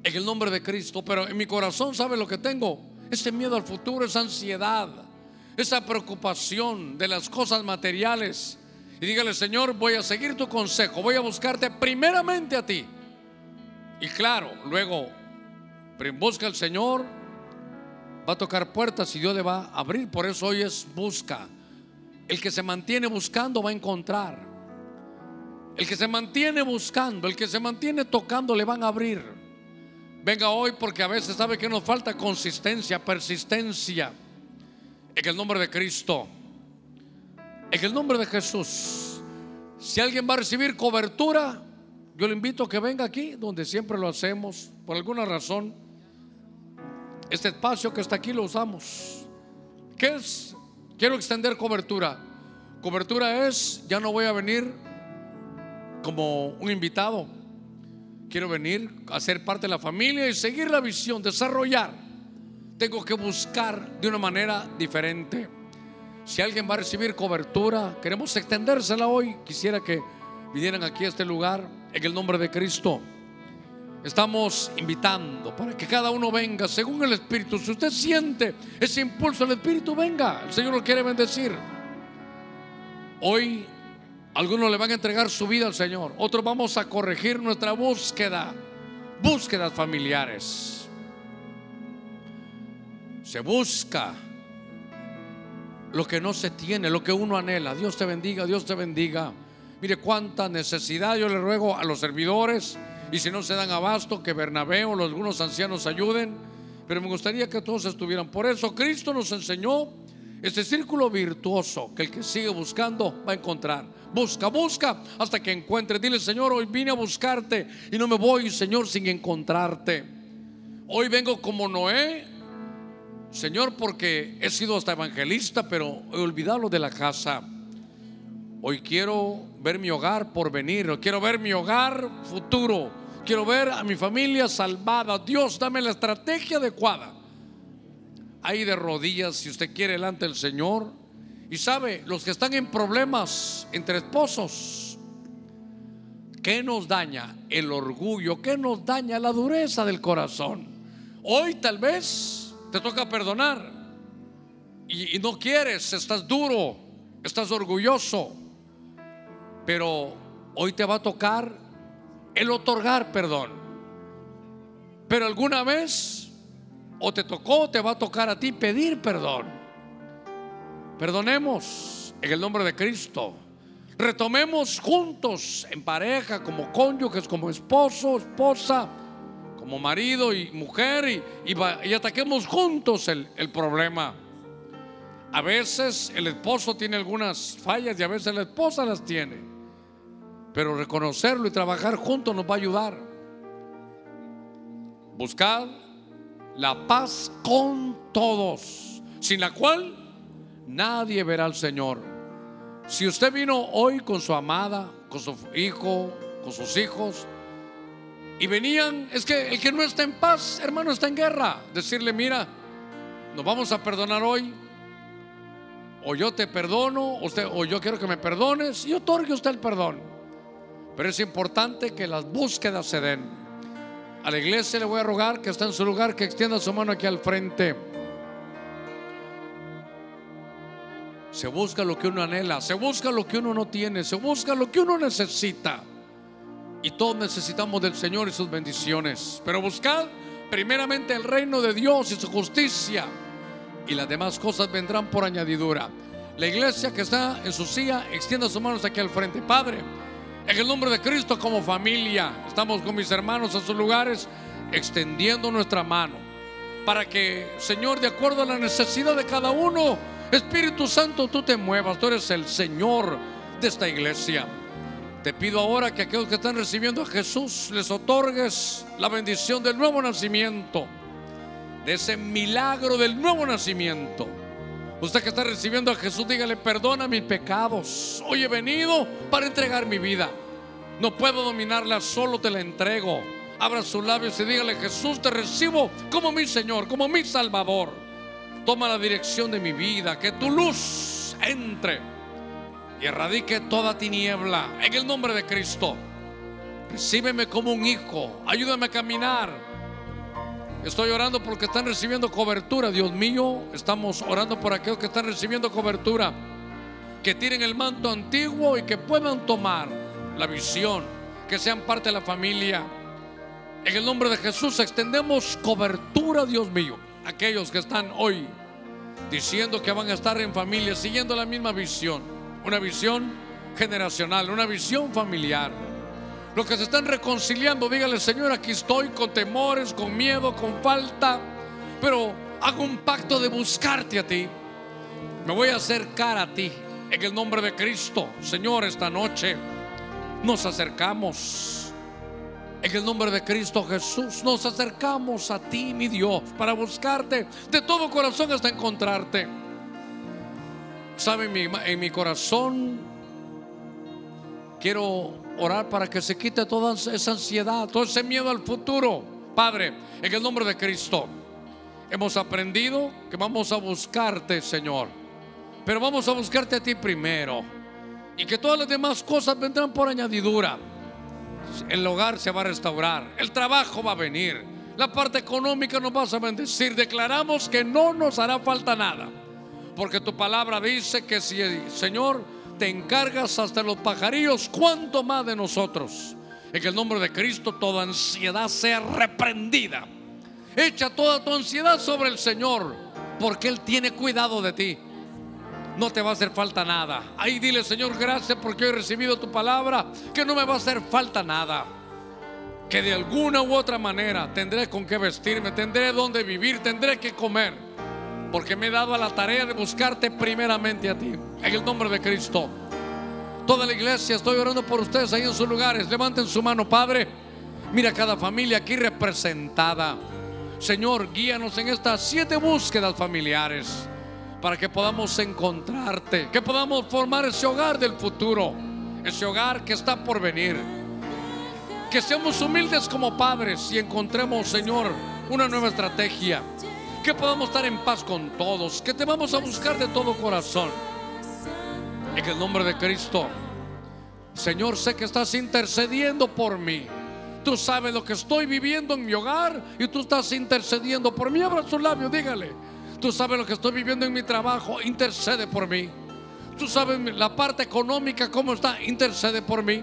[SPEAKER 1] En el nombre de Cristo, pero en mi corazón, ¿sabe lo que tengo? Ese miedo al futuro, esa ansiedad, esa preocupación de las cosas materiales y dígale, Señor, voy a seguir tu consejo, voy a buscarte primeramente a ti. Y claro, luego busca al Señor, va a tocar puertas y Dios le va a abrir. Por eso hoy es busca. El que se mantiene buscando va a encontrar. El que se mantiene buscando, el que se mantiene tocando, le van a abrir. Venga hoy porque a veces sabe que nos falta consistencia, persistencia. En el nombre de Cristo. En el nombre de Jesús, si alguien va a recibir cobertura, yo le invito a que venga aquí, donde siempre lo hacemos, por alguna razón. Este espacio que está aquí lo usamos. ¿Qué es? Quiero extender cobertura. Cobertura es, ya no voy a venir como un invitado. Quiero venir a ser parte de la familia y seguir la visión, desarrollar. Tengo que buscar de una manera diferente. Si alguien va a recibir cobertura, queremos extendérsela hoy. Quisiera que vinieran aquí a este lugar en el nombre de Cristo. Estamos invitando para que cada uno venga según el Espíritu. Si usted siente ese impulso del Espíritu, venga. El Señor lo quiere bendecir. Hoy algunos le van a entregar su vida al Señor. Otros vamos a corregir nuestra búsqueda. Búsquedas familiares. Se busca lo que no se tiene, lo que uno anhela. Dios te bendiga, Dios te bendiga. Mire cuánta necesidad. Yo le ruego a los servidores y si no se dan abasto, que Bernabé o algunos ancianos ayuden. Pero me gustaría que todos estuvieran. Por eso Cristo nos enseñó este círculo virtuoso que el que sigue buscando va a encontrar. Busca, busca hasta que encuentre. Dile, Señor, hoy vine a buscarte y no me voy, Señor, sin encontrarte. Hoy vengo como Noé Señor, porque he sido hasta evangelista, pero he olvidado lo de la casa. Hoy quiero ver mi hogar por venir, quiero ver mi hogar futuro, quiero ver a mi familia salvada. Dios, dame la estrategia adecuada. Ahí de rodillas, si usted quiere, delante del Señor. Y sabe, los que están en problemas entre esposos, ¿qué nos daña? El orgullo, ¿qué nos daña? La dureza del corazón. Hoy tal vez te toca perdonar y, no quieres, estás duro, estás orgulloso, pero hoy te va a tocar el otorgar perdón. Pero alguna vez o te tocó, te va a tocar a ti pedir perdón. Perdonemos en el nombre de Cristo. Retomemos juntos en pareja, como cónyuges, como esposo, esposa, como marido y mujer y, ataquemos juntos el, el problema. A veces el esposo tiene algunas fallas y a veces la esposa las tiene. Pero reconocerlo y trabajar juntos nos va a ayudar. Buscad la paz con todos, sin la cual nadie verá al Señor. Si usted vino hoy con su amada, con su hijo, con sus hijos, y venían, es que el que no está en paz, hermano, está en guerra. Decirle, mira, nos vamos a perdonar hoy. O yo te perdono, usted, o yo quiero que me perdones y otorgue usted el perdón. Pero es importante que las búsquedas se den. A la iglesia le voy a rogar que está en su lugar, que extienda su mano aquí al frente. Se busca lo que uno anhela, se busca lo que uno no tiene, se busca lo que uno necesita. Y todos necesitamos del Señor y sus bendiciones. Pero buscad primeramente el reino de Dios y su justicia. Y las demás cosas vendrán por añadidura. La iglesia que está en su silla, extienda sus manos aquí al frente. Padre, en el nombre de Cristo como familia, estamos con mis hermanos a sus lugares, extendiendo nuestra mano. Para que, Señor, de acuerdo a la necesidad de cada uno, Espíritu Santo, tú te muevas. Tú eres el Señor de esta iglesia. Te pido ahora que aquellos que están recibiendo a Jesús les otorgues la bendición del nuevo nacimiento, de ese milagro del nuevo nacimiento Usted que está recibiendo a Jesús, dígale, perdona mis pecados. Hoy he venido para entregar mi vida. No puedo dominarla, solo te la entrego. Abra sus labios y dígale, Jesús, te recibo como mi Señor, como mi Salvador. Toma la dirección de mi vida, que tu luz entre y erradique toda tiniebla. En el nombre de Cristo, recíbeme como un hijo, ayúdame a caminar Estoy orando porque están recibiendo cobertura, Dios mío. Estamos orando por aquellos que están recibiendo cobertura. Que tienen el manto antiguo y que puedan tomar la visión, que sean parte de la familia. En el nombre de Jesús extendemos cobertura, Dios mío. Aquellos que están hoy diciendo que van a estar en familia, siguiendo la misma visión. Una visión generacional, una visión familiar. Los que se están reconciliando, dígale, Señor, aquí estoy con temores, con miedo, con falta, pero hago un pacto de buscarte a ti. Me voy a acercar a ti en el nombre de Cristo. Señor, esta noche nos acercamos. En el nombre de Cristo Jesús nos acercamos a ti, mi Dios, para buscarte de todo corazón hasta encontrarte. Sabe, en mi, en mi corazón quiero orar para que se quite toda esa ansiedad, todo ese miedo al futuro. Padre, en el nombre de Cristo, hemos aprendido que vamos a buscarte, Señor. Pero vamos a buscarte a ti primero. Y que todas las demás cosas vendrán por añadidura. El hogar se va a restaurar. El trabajo va a venir. La parte económica nos vas a bendecir. Declaramos que no nos hará falta nada. Porque tu palabra dice que si Señor te encargas hasta los pajarillos, ¿cuánto más de nosotros? En el nombre de Cristo toda ansiedad sea reprendida. Echa toda tu ansiedad sobre el Señor, porque Él tiene cuidado de ti. No te va a hacer falta nada. Ahí dile, Señor, gracias porque he recibido tu palabra, que no me va a hacer falta nada. Que de alguna u otra manera tendré con qué vestirme, tendré donde vivir, tendré que comer porque me he dado a la tarea de buscarte primeramente a ti. En el nombre de Cristo. Toda la iglesia, estoy orando por ustedes ahí en sus lugares. Levanten su mano, Padre. Mira cada familia aquí representada. Señor, guíanos en estas siete búsquedas familiares para que podamos encontrarte, que podamos formar ese hogar del futuro, ese hogar que está por venir. Que seamos humildes como padres y encontremos, Señor, una nueva estrategia que podamos estar en paz con todos, que te vamos a buscar de todo corazón. En el nombre de Cristo, Señor, sé que estás intercediendo por mí. Tú sabes lo que estoy viviendo en mi hogar y tú estás intercediendo por mí. Abra su labio, dígale. Tú sabes lo que estoy viviendo en mi trabajo, intercede por mí. Tú sabes la parte económica, cómo está, intercede por mí.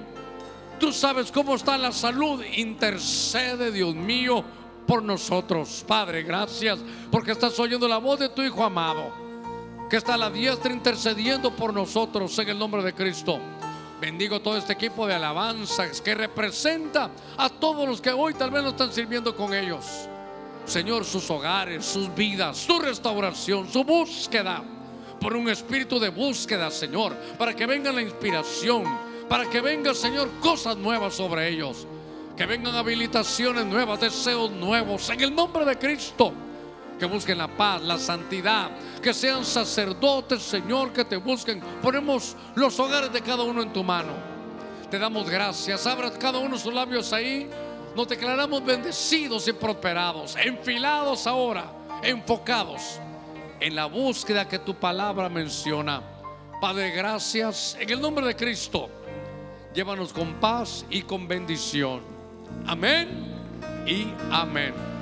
[SPEAKER 1] Tú sabes cómo está la salud, intercede, Dios mío, por nosotros. Padre, gracias porque estás oyendo la voz de tu Hijo amado, que está a la diestra intercediendo por nosotros en el nombre de Cristo. Bendigo todo este equipo de alabanzas que representa a todos los que hoy tal vez no están sirviendo con ellos. Señor, sus hogares, sus vidas, su restauración, su búsqueda, por un espíritu de búsqueda, Señor, para que venga la inspiración, para que venga, Señor, cosas nuevas sobre ellos, que vengan habilitaciones nuevas, deseos nuevos, en el nombre de Cristo. Que busquen la paz, la santidad, que sean sacerdotes, Señor, que te busquen. Ponemos los hogares de cada uno en tu mano. Te damos gracias. Abra cada uno sus labios ahí. Nos declaramos bendecidos y prosperados, enfilados ahora, enfocados en la búsqueda que tu palabra menciona. Padre, gracias. En el nombre de Cristo, llévanos con paz y con bendición. Amén y amén.